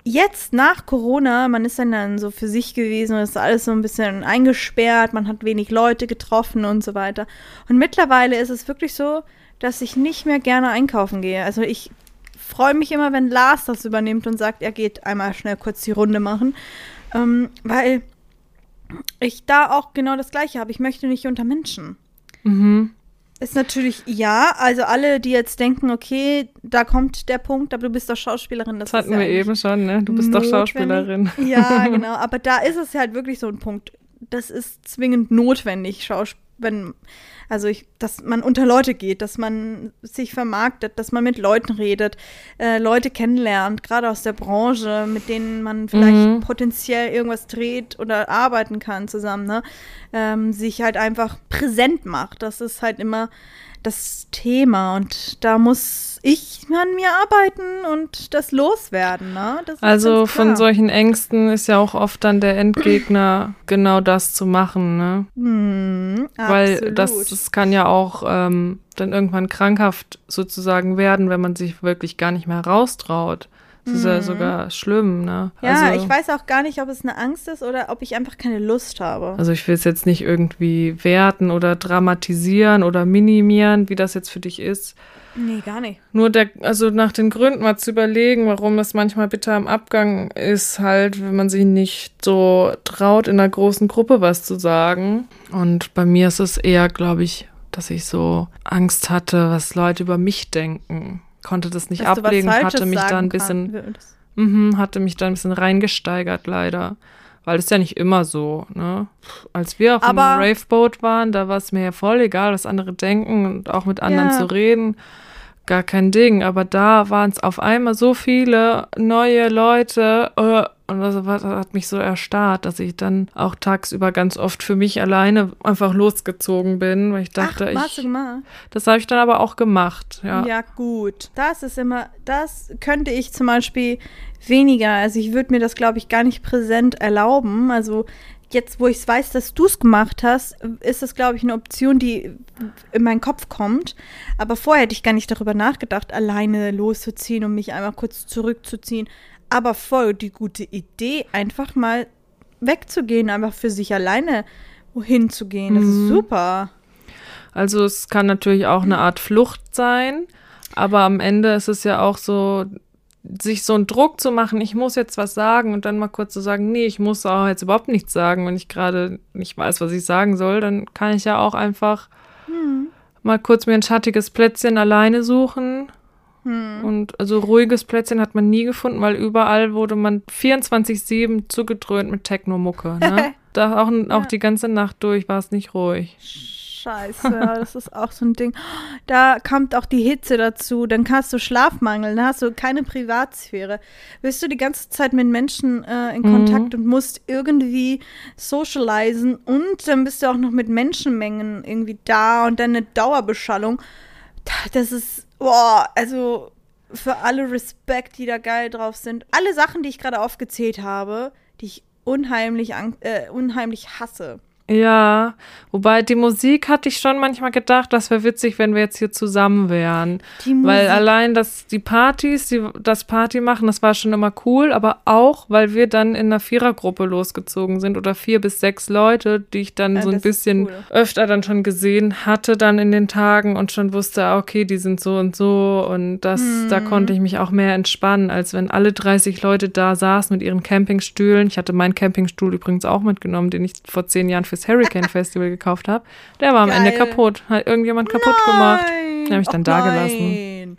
jetzt nach Corona, man ist dann, dann so für sich gewesen und ist alles so ein bisschen eingesperrt, man hat wenig Leute getroffen und so weiter. Und mittlerweile ist es wirklich so, dass ich nicht mehr gerne einkaufen gehe. Also ich freue mich immer, wenn Lars das übernimmt und sagt, er geht einmal schnell kurz die Runde machen, ähm, weil ich da auch genau das Gleiche habe. Ich möchte nicht unter Menschen. Mhm. Ist natürlich ja, also alle, die jetzt denken, okay, da kommt der Punkt, aber du bist doch Schauspielerin. Das, das hatten wir ja eben schon, ne? Du bist doch Schauspielerin. Ja, genau. Aber da ist es halt wirklich so ein Punkt. Das ist zwingend notwendig, Schauspiel wenn, also ich, dass man unter Leute geht, dass man sich vermarktet, dass man mit Leuten redet, äh, Leute kennenlernt, gerade aus der Branche, mit denen man vielleicht mhm. potenziell irgendwas dreht oder arbeiten kann zusammen, ne? Ähm, sich halt einfach präsent macht. Das ist halt immer das Thema und da muss ich an mir arbeiten und das loswerden. Ne? Das also von solchen Ängsten ist ja auch oft dann der Endgegner genau das zu machen, ne? Mm, Weil das, das kann ja auch ähm, dann irgendwann krankhaft sozusagen werden, wenn man sich wirklich gar nicht mehr raustraut. Das ist ja mhm. sogar schlimm, ne? Ja, also, ich weiß auch gar nicht, ob es eine Angst ist oder ob ich einfach keine Lust habe. Also ich will es jetzt nicht irgendwie werten oder dramatisieren oder minimieren, wie das jetzt für dich ist. Nee, gar nicht. Nur der, also nach den Gründen mal zu überlegen, warum es manchmal bitter am Abgang ist, halt, wenn man sich nicht so traut, in einer großen Gruppe was zu sagen. Und bei mir ist es eher, glaube ich, dass ich so Angst hatte, was Leute über mich denken konnte das nicht Dass ablegen, hatte mich da ein bisschen, mh, hatte mich da ein bisschen reingesteigert, leider. Weil es ja nicht immer so, ne? Als wir auf dem Raveboat waren, da war es mir ja voll egal, was andere denken und auch mit anderen ja. zu reden. Gar kein Ding. Aber da waren es auf einmal so viele neue Leute. Äh, und das hat mich so erstarrt, dass ich dann auch tagsüber ganz oft für mich alleine einfach losgezogen bin, weil ich dachte, Ach, ich. Du gemacht? Das habe ich dann aber auch gemacht, ja. Ja, gut. Das ist immer, das könnte ich zum Beispiel weniger. Also ich würde mir das, glaube ich, gar nicht präsent erlauben. Also jetzt, wo ich weiß, dass du es gemacht hast, ist das, glaube ich, eine Option, die in meinen Kopf kommt. Aber vorher hätte ich gar nicht darüber nachgedacht, alleine loszuziehen und mich einmal kurz zurückzuziehen aber voll die gute Idee, einfach mal wegzugehen, einfach für sich alleine wohin zu gehen. Das mhm. ist super. Also es kann natürlich auch eine Art Flucht sein, aber am Ende ist es ja auch so, sich so einen Druck zu machen, ich muss jetzt was sagen und dann mal kurz zu sagen, nee, ich muss auch jetzt überhaupt nichts sagen, wenn ich gerade nicht weiß, was ich sagen soll, dann kann ich ja auch einfach hm. mal kurz mir ein schattiges Plätzchen alleine suchen hm. Und also ruhiges Plätzchen hat man nie gefunden, weil überall wurde man 24-7 zugedröhnt mit Techno-Mucke. Ne? da auch, auch ja. die ganze Nacht durch war es nicht ruhig. Scheiße, das ist auch so ein Ding. Da kommt auch die Hitze dazu, dann hast du Schlafmangel, dann hast du keine Privatsphäre. Bist du die ganze Zeit mit Menschen äh, in Kontakt mhm. und musst irgendwie socialisen und dann bist du auch noch mit Menschenmengen irgendwie da und dann eine Dauerbeschallung. Das ist Boah, also für alle Respekt, die da geil drauf sind. Alle Sachen, die ich gerade aufgezählt habe, die ich unheimlich, äh, unheimlich hasse. Ja, wobei die Musik hatte ich schon manchmal gedacht, das wäre witzig, wenn wir jetzt hier zusammen wären. Weil allein das, die Partys, die, das Party machen, das war schon immer cool, aber auch, weil wir dann in einer Vierergruppe losgezogen sind oder vier bis sechs Leute, die ich dann ja, so ein bisschen cool. öfter dann schon gesehen hatte dann in den Tagen und schon wusste, ah, okay, die sind so und so und das, hm. da konnte ich mich auch mehr entspannen, als wenn alle 30 Leute da saßen mit ihren Campingstühlen. Ich hatte meinen Campingstuhl übrigens auch mitgenommen, den ich vor zehn Jahren für fürs Hurricane Festival gekauft habe, der war am Geil. Ende kaputt. Hat irgendjemand kaputt nein. gemacht. Den habe ich dann da gelassen.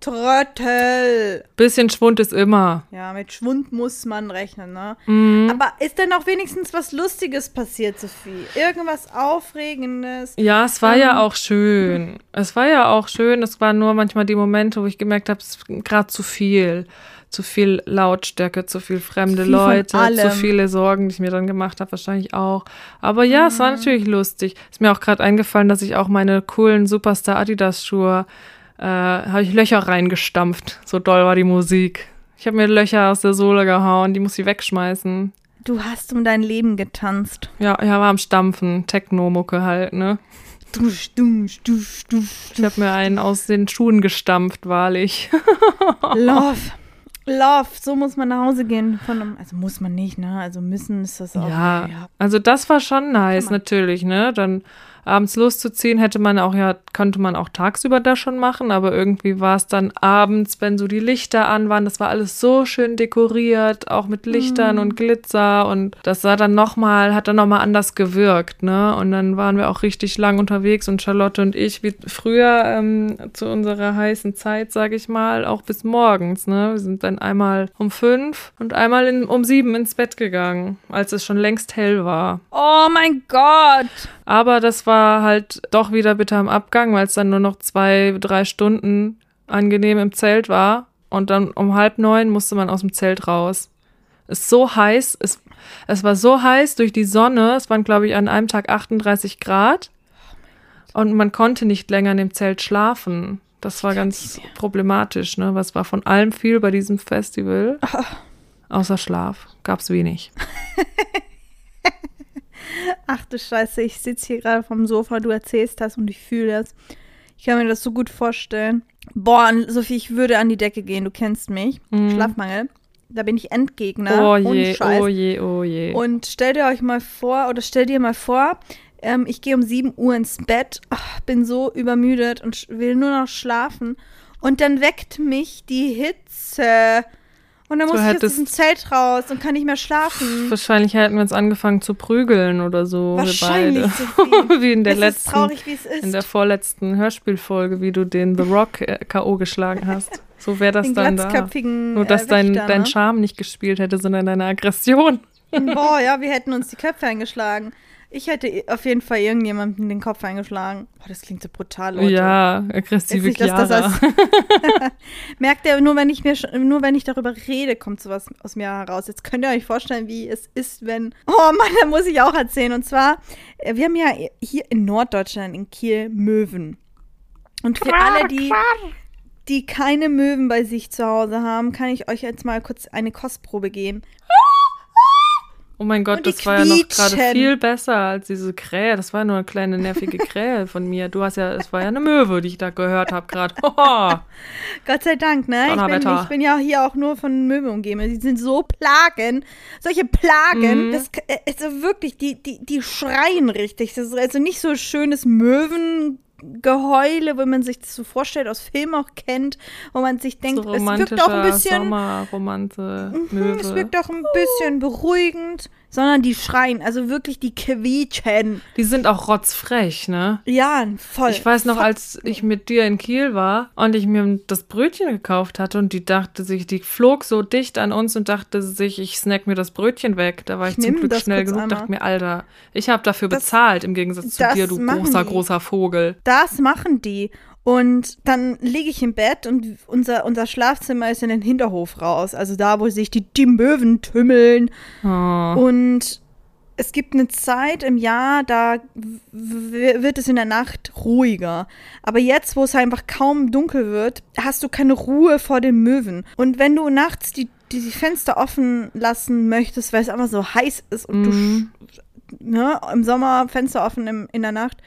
Trottel. Bisschen Schwund ist immer. Ja, mit Schwund muss man rechnen, ne? Mhm. Aber ist denn auch wenigstens was Lustiges passiert, Sophie? Irgendwas Aufregendes? Ja, es war ähm. ja auch schön. Es war ja auch schön. Es waren nur manchmal die Momente, wo ich gemerkt habe, es ist gerade zu viel zu viel Lautstärke, zu viel fremde viel Leute, zu viele Sorgen, die ich mir dann gemacht habe, wahrscheinlich auch. Aber ja, mhm. es war mhm. natürlich lustig. Ist mir auch gerade eingefallen, dass ich auch meine coolen Superstar Adidas Schuhe äh, habe ich Löcher reingestampft. So doll war die Musik. Ich habe mir Löcher aus der Sohle gehauen, die muss ich wegschmeißen. Du hast um dein Leben getanzt. Ja, ja, war am Stampfen. Techno-Mucke halt, ne? Dusch, dusch, dusch, dusch. Ich habe mir einen aus den Schuhen gestampft, wahrlich. Love. Love, so muss man nach Hause gehen. Von einem, also muss man nicht, ne? Also müssen ist das auch. Ja, also das war schon nice, natürlich, ne? Dann abends loszuziehen hätte man auch ja, konnte man auch tagsüber da schon machen, aber irgendwie war es dann abends, wenn so die Lichter an waren, das war alles so schön dekoriert, auch mit Lichtern und Glitzer und das sah dann nochmal, hat dann nochmal anders gewirkt, ne? Und dann waren wir auch richtig lang unterwegs und Charlotte und ich, wie früher ähm, zu unserer heißen Zeit, sage ich mal, auch bis morgens, ne? Wir sind dann einmal um fünf und einmal in, um sieben ins Bett gegangen, als es schon längst hell war. Oh mein Gott! Aber das war halt doch wieder bitter am Abgang, weil es dann nur noch zwei, drei Stunden angenehm im Zelt war. Und dann um halb neun musste man aus dem Zelt raus. Es ist so heiß, es, es war so heiß durch die Sonne. Es waren, glaube ich, an einem Tag 38 Grad. Und man konnte nicht länger in dem Zelt schlafen. Das war ganz problematisch, ne? Was war von allem viel bei diesem Festival. Außer Schlaf. Gab's wenig. Ach du Scheiße, ich sitze hier gerade vom Sofa, du erzählst das und ich fühle das. Ich kann mir das so gut vorstellen. Boah, Sophie, ich würde an die Decke gehen, du kennst mich. Schlafmangel. Da bin ich Endgegner. Oh je, oh je, oh je. Und stellt ihr euch mal vor, oder stell dir mal vor, ähm, ich gehe um 7 Uhr ins Bett, ach, bin so übermüdet und will nur noch schlafen. Und dann weckt mich die Hitze. Und dann Du muss ich aus diesem Zelt raus und kann nicht mehr schlafen. Wahrscheinlich hätten wir uns angefangen zu prügeln oder so. Wahrscheinlich, beide. wie in der es ist letzten, traurig, wie es ist. in der vorletzten Hörspielfolge, wie du den The Rock äh, K.O. geschlagen hast. So wäre das den dann da. glatzköpfigen Nur, dass äh, dein, Wächter, dein ne? Charme nicht gespielt hätte, sondern deine Aggression. Boah, ja, wir hätten uns die Köpfe eingeschlagen. Ich hätte auf jeden Fall irgendjemandem den Kopf eingeschlagen. Boah, das klingt so brutal, Leute. Ja, aggressive nicht, das Chiara. als Merkt ihr, nur wenn ich mir schon- nur wenn ich darüber rede, kommt sowas aus mir heraus. Jetzt könnt ihr euch vorstellen, wie es ist, wenn. Oh Mann, da muss ich auch erzählen. Und zwar, äh, wir haben ja hier in Norddeutschland, in Kiel, Möwen. Und für alle, die, die keine Möwen bei sich zu Hause haben, kann ich euch jetzt mal kurz eine Kostprobe geben. Oh mein Gott, das war ja noch gerade quietschen. viel besser als diese Krähe. Das war nur eine kleine nervige Krähe von mir. Du hast ja, es war ja eine Möwe, die ich da gehört habe gerade. Gott sei Dank, ne? Ich bin, ich bin ja hier auch nur von Möwen umgeben. Die sind so Plagen. Solche Plagen. Mhm. Das, äh, also wirklich, die, die, die schreien richtig. Das ist also nicht so schönes Möwengeheule, wo man sich das so vorstellt, aus Filmen auch kennt, wo man sich denkt, so es wirkt auch ein bisschen. Sommerromanze, Möwe. Es wirkt auch ein bisschen beruhigend, sondern die schreien, also wirklich die quietschen. Die sind auch rotzfrech, ne? Ja, voll. Ich weiß noch, als ich mit dir in Kiel war und ich mir das Brötchen gekauft hatte und die dachte sich, die flog so dicht an uns und dachte sich, ich snack mir das Brötchen weg. Da war ich, Ich zum Glück schnell genug, einmal. dachte mir, Alter, ich habe dafür Das- bezahlt im Gegensatz zu dir, du großer, die. großer Vogel. Das machen die. Und dann liege ich im Bett und unser, unser Schlafzimmer ist in den Hinterhof raus. Also da, wo sich die, die Möwen tümmeln. Oh. Und es gibt eine Zeit im Jahr, da wird es in der Nacht ruhiger. Aber jetzt, wo es einfach kaum dunkel wird, hast du keine Ruhe vor den Möwen. Und wenn du nachts die, die Fenster offen lassen möchtest, weil es einfach so heiß ist und du Mhm. sch- ne, im Sommer Fenster offen im, in der Nacht,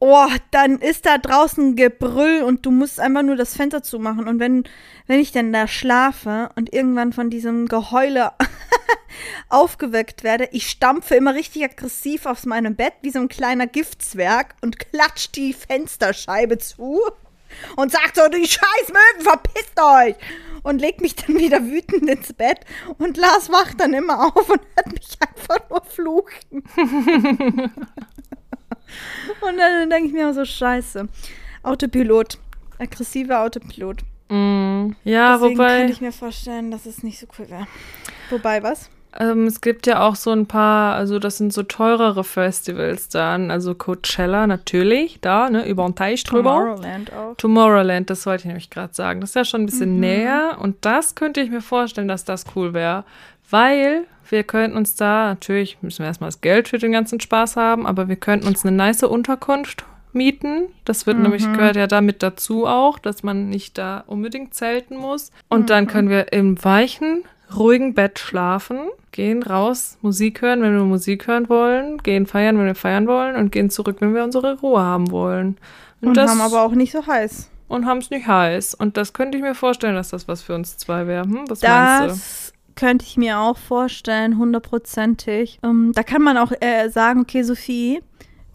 oh, dann ist da draußen Gebrüll und du musst einfach nur das Fenster zumachen. Und wenn, wenn ich dann da schlafe und irgendwann von diesem Geheule aufgeweckt werde, ich stampfe immer richtig aggressiv aus meinem Bett wie so ein kleiner Giftzwerg und klatsch die Fensterscheibe zu und sagt so, die scheiß Möwen, verpisst euch! Und leg mich dann wieder wütend ins Bett und Lars wacht dann immer auf und hört mich einfach nur fluchen. und dann denke ich mir so, scheiße. Autopilot. Aggressiver Autopilot. Mm. Ja, Deswegen wobei. könnte ich mir vorstellen, dass es nicht so cool wäre. Wobei, was? Ähm, es gibt ja auch so ein paar, also das sind so teurere Festivals dann, also Coachella natürlich, da, ne, über den Teich drüber. Tomorrowland auch. Tomorrowland, das wollte ich nämlich gerade sagen. Das ist ja schon ein bisschen Mhm. näher und das könnte ich mir vorstellen, dass das cool wäre, weil wir könnten uns da, natürlich müssen wir erstmal das Geld für den ganzen Spaß haben, aber wir könnten uns eine nice Unterkunft mieten. Das wird nämlich, Mhm. gehört ja damit dazu auch, dass man nicht da unbedingt zelten muss. Und dann Mhm. können wir im weichen, ruhigen Bett schlafen, gehen raus, Musik hören, wenn wir Musik hören wollen, gehen feiern, wenn wir feiern wollen und gehen zurück, wenn wir unsere Ruhe haben wollen. Und haben aber auch nicht so heiß. und haben es nicht heiß. Und das könnte ich mir vorstellen, dass das was für uns zwei wäre. Hm? Was meinst du? Könnte ich mir auch vorstellen, hundertprozentig. Ähm, da kann man auch äh, sagen, okay, Sophie,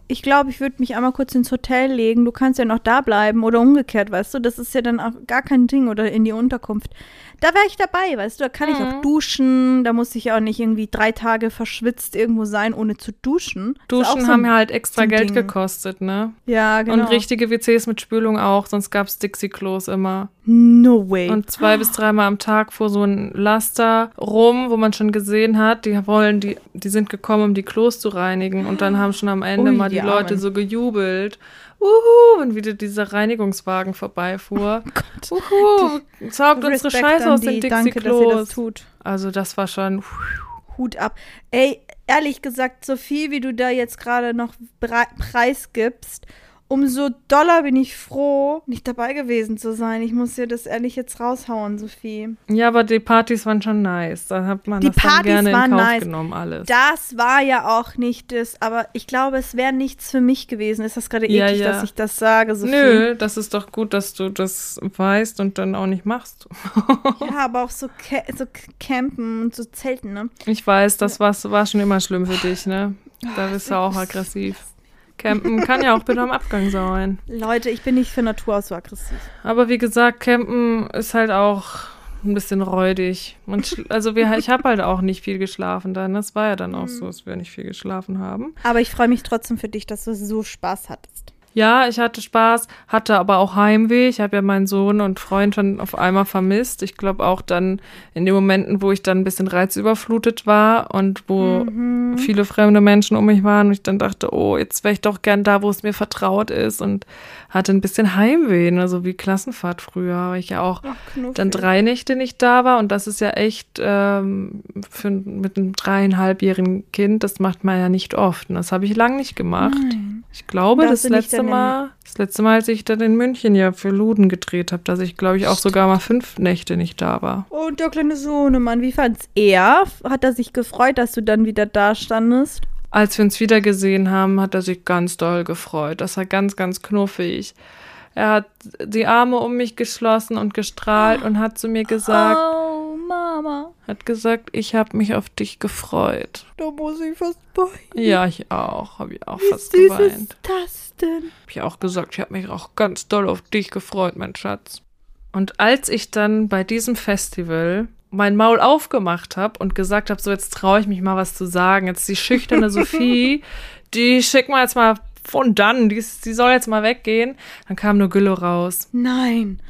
ich glaube, ich würde mich einmal kurz ins Hotel legen. Du kannst ja noch da bleiben oder umgekehrt, weißt du? Das ist ja dann auch gar kein Ding oder in die Unterkunft. Da wäre ich dabei, weißt du? Da kann ich auch Mhm. duschen. Da muss ich auch nicht irgendwie drei Tage verschwitzt irgendwo sein, ohne zu duschen. Duschen so haben ja halt extra so Geld Ding. gekostet, ne? Ja, genau. Und richtige WCs mit Spülung auch, sonst gab's Dixie-Klos immer. No way. Und zwei bis dreimal am Tag fuhr so ein Laster rum, wo man schon gesehen hat, die wollen, die, die sind gekommen, um die Klos zu reinigen. Und dann haben schon am Ende Ui, mal die, die Leute so gejubelt. Uhu, wenn wieder dieser Reinigungswagen vorbeifuhr. Uhu, saugt unsere Scheiße aus den ihr das Dixie-Klos. tut. Also das war schon. Hut ab. Ey, ehrlich gesagt, Sophie, wie du da jetzt gerade noch preisgibst, umso doller bin ich froh, nicht dabei gewesen zu sein. Ich muss dir das ehrlich jetzt raushauen, Sophie. Ja, aber die Partys waren schon nice. Da hat man Die das Partys gerne in waren Kauf nice. genommen, alles. Das war ja auch nicht das, aber ich glaube, es wäre nichts für mich gewesen. Ist das gerade Ja, eklig, ja. dass ich das sage, Sophie? Nö, das ist doch gut, dass du das weißt und dann auch nicht machst. Ja, aber auch so, so campen und so zelten, ne? Ich weiß, das war, war schon immer schlimm für dich, ne? Da bist du auch aggressiv. Campen kann ja auch bitte am Abgang sein. Leute, ich bin nicht für Natur aus so aggressiv. Aber wie gesagt, Campen ist halt auch ein bisschen räudig. Also wir, ich habe halt auch nicht viel geschlafen dann. Das war ja dann auch so, dass wir nicht viel geschlafen haben. Aber ich freue mich trotzdem für dich, dass du so Spaß hattest. Ja, ich hatte Spaß, hatte aber auch Heimweh. Ich habe ja meinen Sohn und Freund schon auf einmal vermisst. Ich glaube auch dann in den Momenten, wo ich dann ein bisschen reizüberflutet war und wo Mhm. viele fremde Menschen um mich waren und ich dann dachte, oh, jetzt wäre ich doch gern da, wo es mir vertraut ist und hatte ein bisschen Heimweh, ne, so wie Klassenfahrt früher, weil ich ja auch Ach, dann drei Nächte nicht da war und das ist ja echt ähm, für, mit einem dreieinhalbjährigen Kind, das macht man ja nicht oft und das habe ich lang nicht gemacht. Nein. Ich glaube, Da das letzte Mal, das letzte Mal, als ich dann in München ja für Luden gedreht habe, dass ich, glaube ich, auch sogar mal fünf Nächte nicht da war. Und der kleine Sohnemann, wie fand's er? Hat er sich gefreut, dass du dann wieder da standest? Als wir uns wiedergesehen haben, hat er sich ganz doll gefreut. Das war ganz, ganz knuffig. Er hat die Arme um mich geschlossen und gestrahlt und hat zu mir gesagt, Oh, Mama, hat gesagt, ich habe mich auf dich gefreut. da muss ich fast weinen. Ja, ich auch, habe ich auch Wie fast süß geweint. ist das denn? Hab ich auch gesagt, ich habe mich auch ganz doll auf dich gefreut, mein Schatz. Und als ich dann bei diesem Festival mein Maul aufgemacht habe und gesagt habe, so jetzt traue ich mich mal was zu sagen, jetzt die schüchterne Sophie, die schick mal jetzt mal von dann, die, die soll jetzt mal weggehen, dann kam nur Gülle raus. Nein.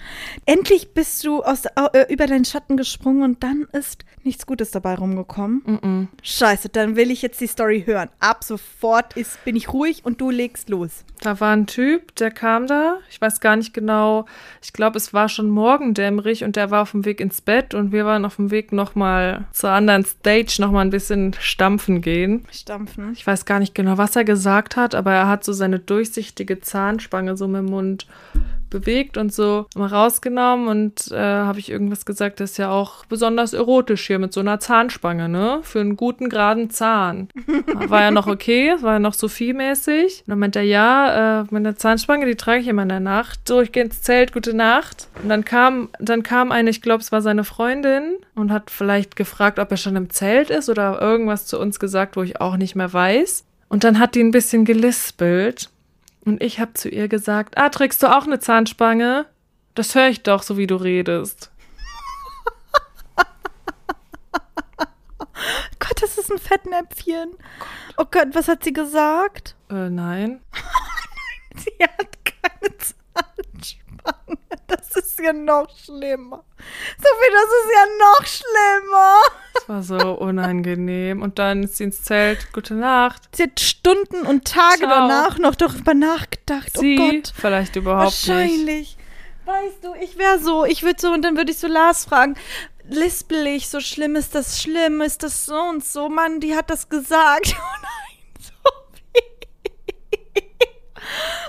Endlich bist du aus, äh, über deinen Schatten gesprungen und dann ist nichts Gutes dabei rumgekommen. Mm-mm. Scheiße, dann will ich jetzt die Story hören. Ab sofort ist, bin ich ruhig und du legst los. Da war ein Typ, der kam da. Ich weiß gar nicht genau. Ich glaube, es war schon morgendämmerig und der war auf dem Weg ins Bett und wir waren auf dem Weg nochmal zur anderen Stage nochmal ein bisschen stampfen gehen. Stampfen. Ich weiß gar nicht genau, was er gesagt hat, aber er hat so seine durchsichtige Zahnspange so mit dem Mund bewegt und so mal rausgenommen und äh, habe ich irgendwas gesagt, das ist ja auch besonders erotisch hier mit so einer Zahnspange, ne? Für einen guten, geraden Zahn. War ja noch okay, war ja noch Sophie-mäßig. Und dann meinte er, ja, äh, meine Zahnspange, die trage ich immer in der Nacht. So, ich gehe ins Zelt, gute Nacht. Und dann kam, dann kam eine, ich glaube, es war seine Freundin und hat vielleicht gefragt, ob er schon im Zelt ist oder irgendwas zu uns gesagt, wo ich auch nicht mehr weiß. Und dann hat die ein bisschen gelispelt. Und ich habe zu ihr gesagt, ah, trägst du auch eine Zahnspange? Das höre ich doch, so wie du redest. Gott, das ist ein Fettnäpfchen. Oh Gott, was hat sie gesagt? Äh, nein. Sie hat keine Zahnspange. Das ist ja noch schlimmer. Sophie, das ist ja noch schlimmer. Das war so unangenehm. Und dann ist sie ins Zelt. Gute Nacht. Sie hat Stunden und Tage Ciao. danach noch darüber nachgedacht. Sie oh Gott. vielleicht überhaupt nicht. Wahrscheinlich. Weißt du, ich wäre so, ich würde so, und dann würde ich so Lars fragen, lispel ich, so schlimm ist das schlimm, ist das so und so, Mann, die hat das gesagt. Oh nein, Sophie.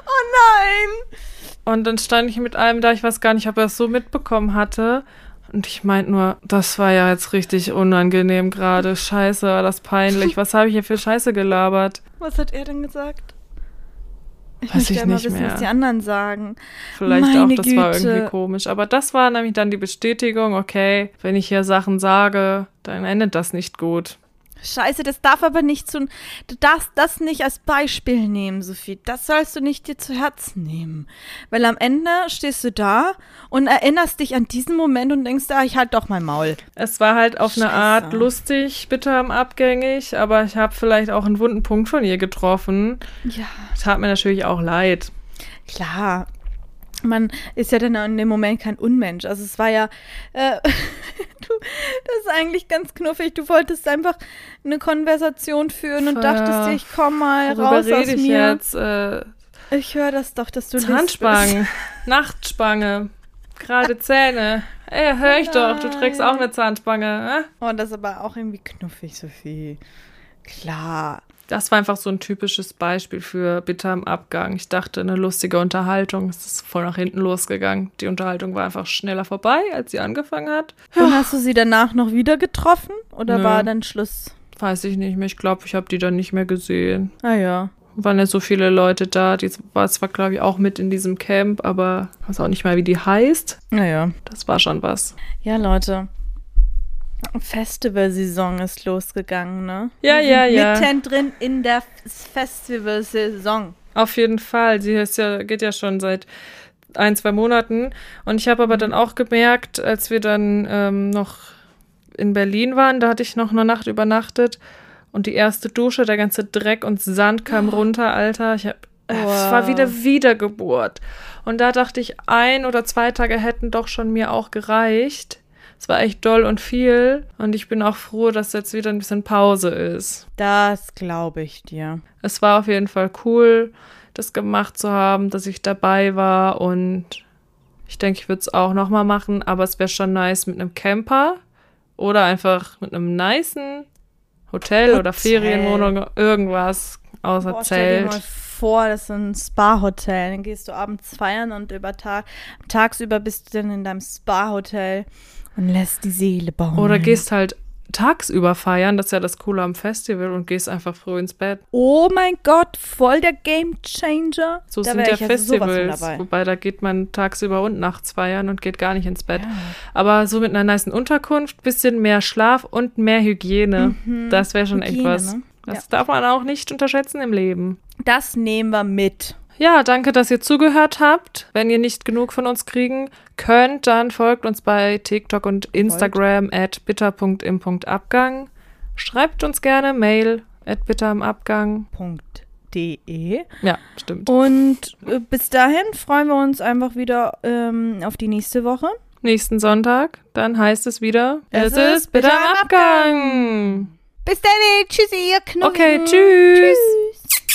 Oh nein. Und dann stand ich mit einem da, ich weiß gar nicht, ob er es so mitbekommen hatte. Und ich meinte nur, das war ja jetzt richtig unangenehm gerade. Scheiße, war das peinlich. Was habe ich hier für Scheiße gelabert? Was hat er denn gesagt? Ich Weiß möchte ich ja mal nicht wissen, mehr. was die anderen sagen. Vielleicht Meine auch, das war Güte. irgendwie komisch. Aber das war nämlich dann die Bestätigung, okay, wenn ich hier Sachen sage, dann endet das nicht gut. Scheiße, das darf aber nicht zu. Du darfst das nicht als Beispiel nehmen, Sophie. Das sollst du nicht dir zu Herzen nehmen. Weil am Ende stehst du da und erinnerst dich an diesen Moment und denkst, ah, ich halt doch mein Maul. Es war halt auf eine Scheiße. Art lustig, bitter abgängig, aber ich habe vielleicht auch einen wunden Punkt von ihr getroffen. Ja. Tat mir natürlich auch leid. Klar. Man ist ja dann in dem Moment kein Unmensch. Also es war ja, äh, du, das ist eigentlich ganz knuffig. Du wolltest einfach eine Konversation führen und Ja. dachtest dir, ich komm mal raus aus ich mir. jetzt? Äh, Ich höre das doch, dass du Zahnspangen, Nachtspange, gerade Zähne. Ey, hör ich doch, du trägst auch eine Zahnspange. Äh? Oh, das ist aber auch irgendwie knuffig, Sophie. Klar. Das war einfach so ein typisches Beispiel für bitter im Abgang. Ich dachte, eine lustige Unterhaltung. Es ist voll nach hinten losgegangen. Die Unterhaltung war einfach schneller vorbei, als sie angefangen hat. Und hast du sie danach noch wieder getroffen? Oder Nö. war dann Schluss? Weiß ich nicht mehr. Ich glaube, ich habe die dann nicht mehr gesehen. Ah ja. Waren ja so viele Leute da. Die war zwar, glaube ich, auch mit in diesem Camp, aber ich weiß auch nicht mal, wie die heißt. Naja. Das war schon was. Ja, Leute. Festivalsaison ist losgegangen, ne? Ja, ja, ja. Mittendrin in der Festivalsaison. Auf jeden Fall. Sie ist ja, geht ja schon seit ein, zwei Monaten. Und ich habe aber dann auch gemerkt, als wir dann ähm, noch in Berlin waren, da hatte ich noch eine Nacht übernachtet und die erste Dusche, der ganze Dreck und Sand kam runter, Alter. Ich hab, äh, es war Wow. wieder Wiedergeburt. Und da dachte ich, ein oder zwei Tage hätten doch schon mir auch gereicht. Es war echt doll und viel. Und ich bin auch froh, dass jetzt wieder ein bisschen Pause ist. Das glaube ich dir. Es war auf jeden Fall cool, das gemacht zu haben, dass ich dabei war und ich denke, ich würde es auch nochmal machen, aber es wäre schon nice mit einem Camper oder einfach mit einem nicen Hotel, oder Hotel. Ferienwohnung, irgendwas außer Boah, stell dir mal Zelt. vor, das ist ein Spa-Hotel. Dann gehst du abends feiern und über Tag, tagsüber bist du dann in deinem Spa-Hotel und lässt die Seele bauen. Oder gehst halt tagsüber feiern, das ist ja das Coole am Festival und gehst einfach früh ins Bett. Oh mein Gott, voll der Game Changer. So Da sind ja also Festivals, dabei. wobei da geht man tagsüber und nachts feiern und geht gar nicht ins Bett. Aber so mit einer niceen Unterkunft, bisschen mehr Schlaf und mehr Hygiene, das wäre schon Mhm. Hygiene, was. ne? Das darf man auch nicht unterschätzen im Leben. Das nehmen wir mit. Ja, danke, dass ihr zugehört habt. Wenn ihr nicht genug von uns kriegen könnt, dann folgt uns bei TikTok und Instagram at bitter.im.abgang. Schreibt uns gerne Mail at bitterimabgang. .de. Ja, stimmt. Und äh, bis dahin freuen wir uns einfach wieder ähm, auf die nächste Woche. nächsten Sonntag, dann heißt es wieder, Es es, ist bitter am Abgang. Bis dann, tschüssi, ihr Knuddeln. Okay, tschüss. Tschüss.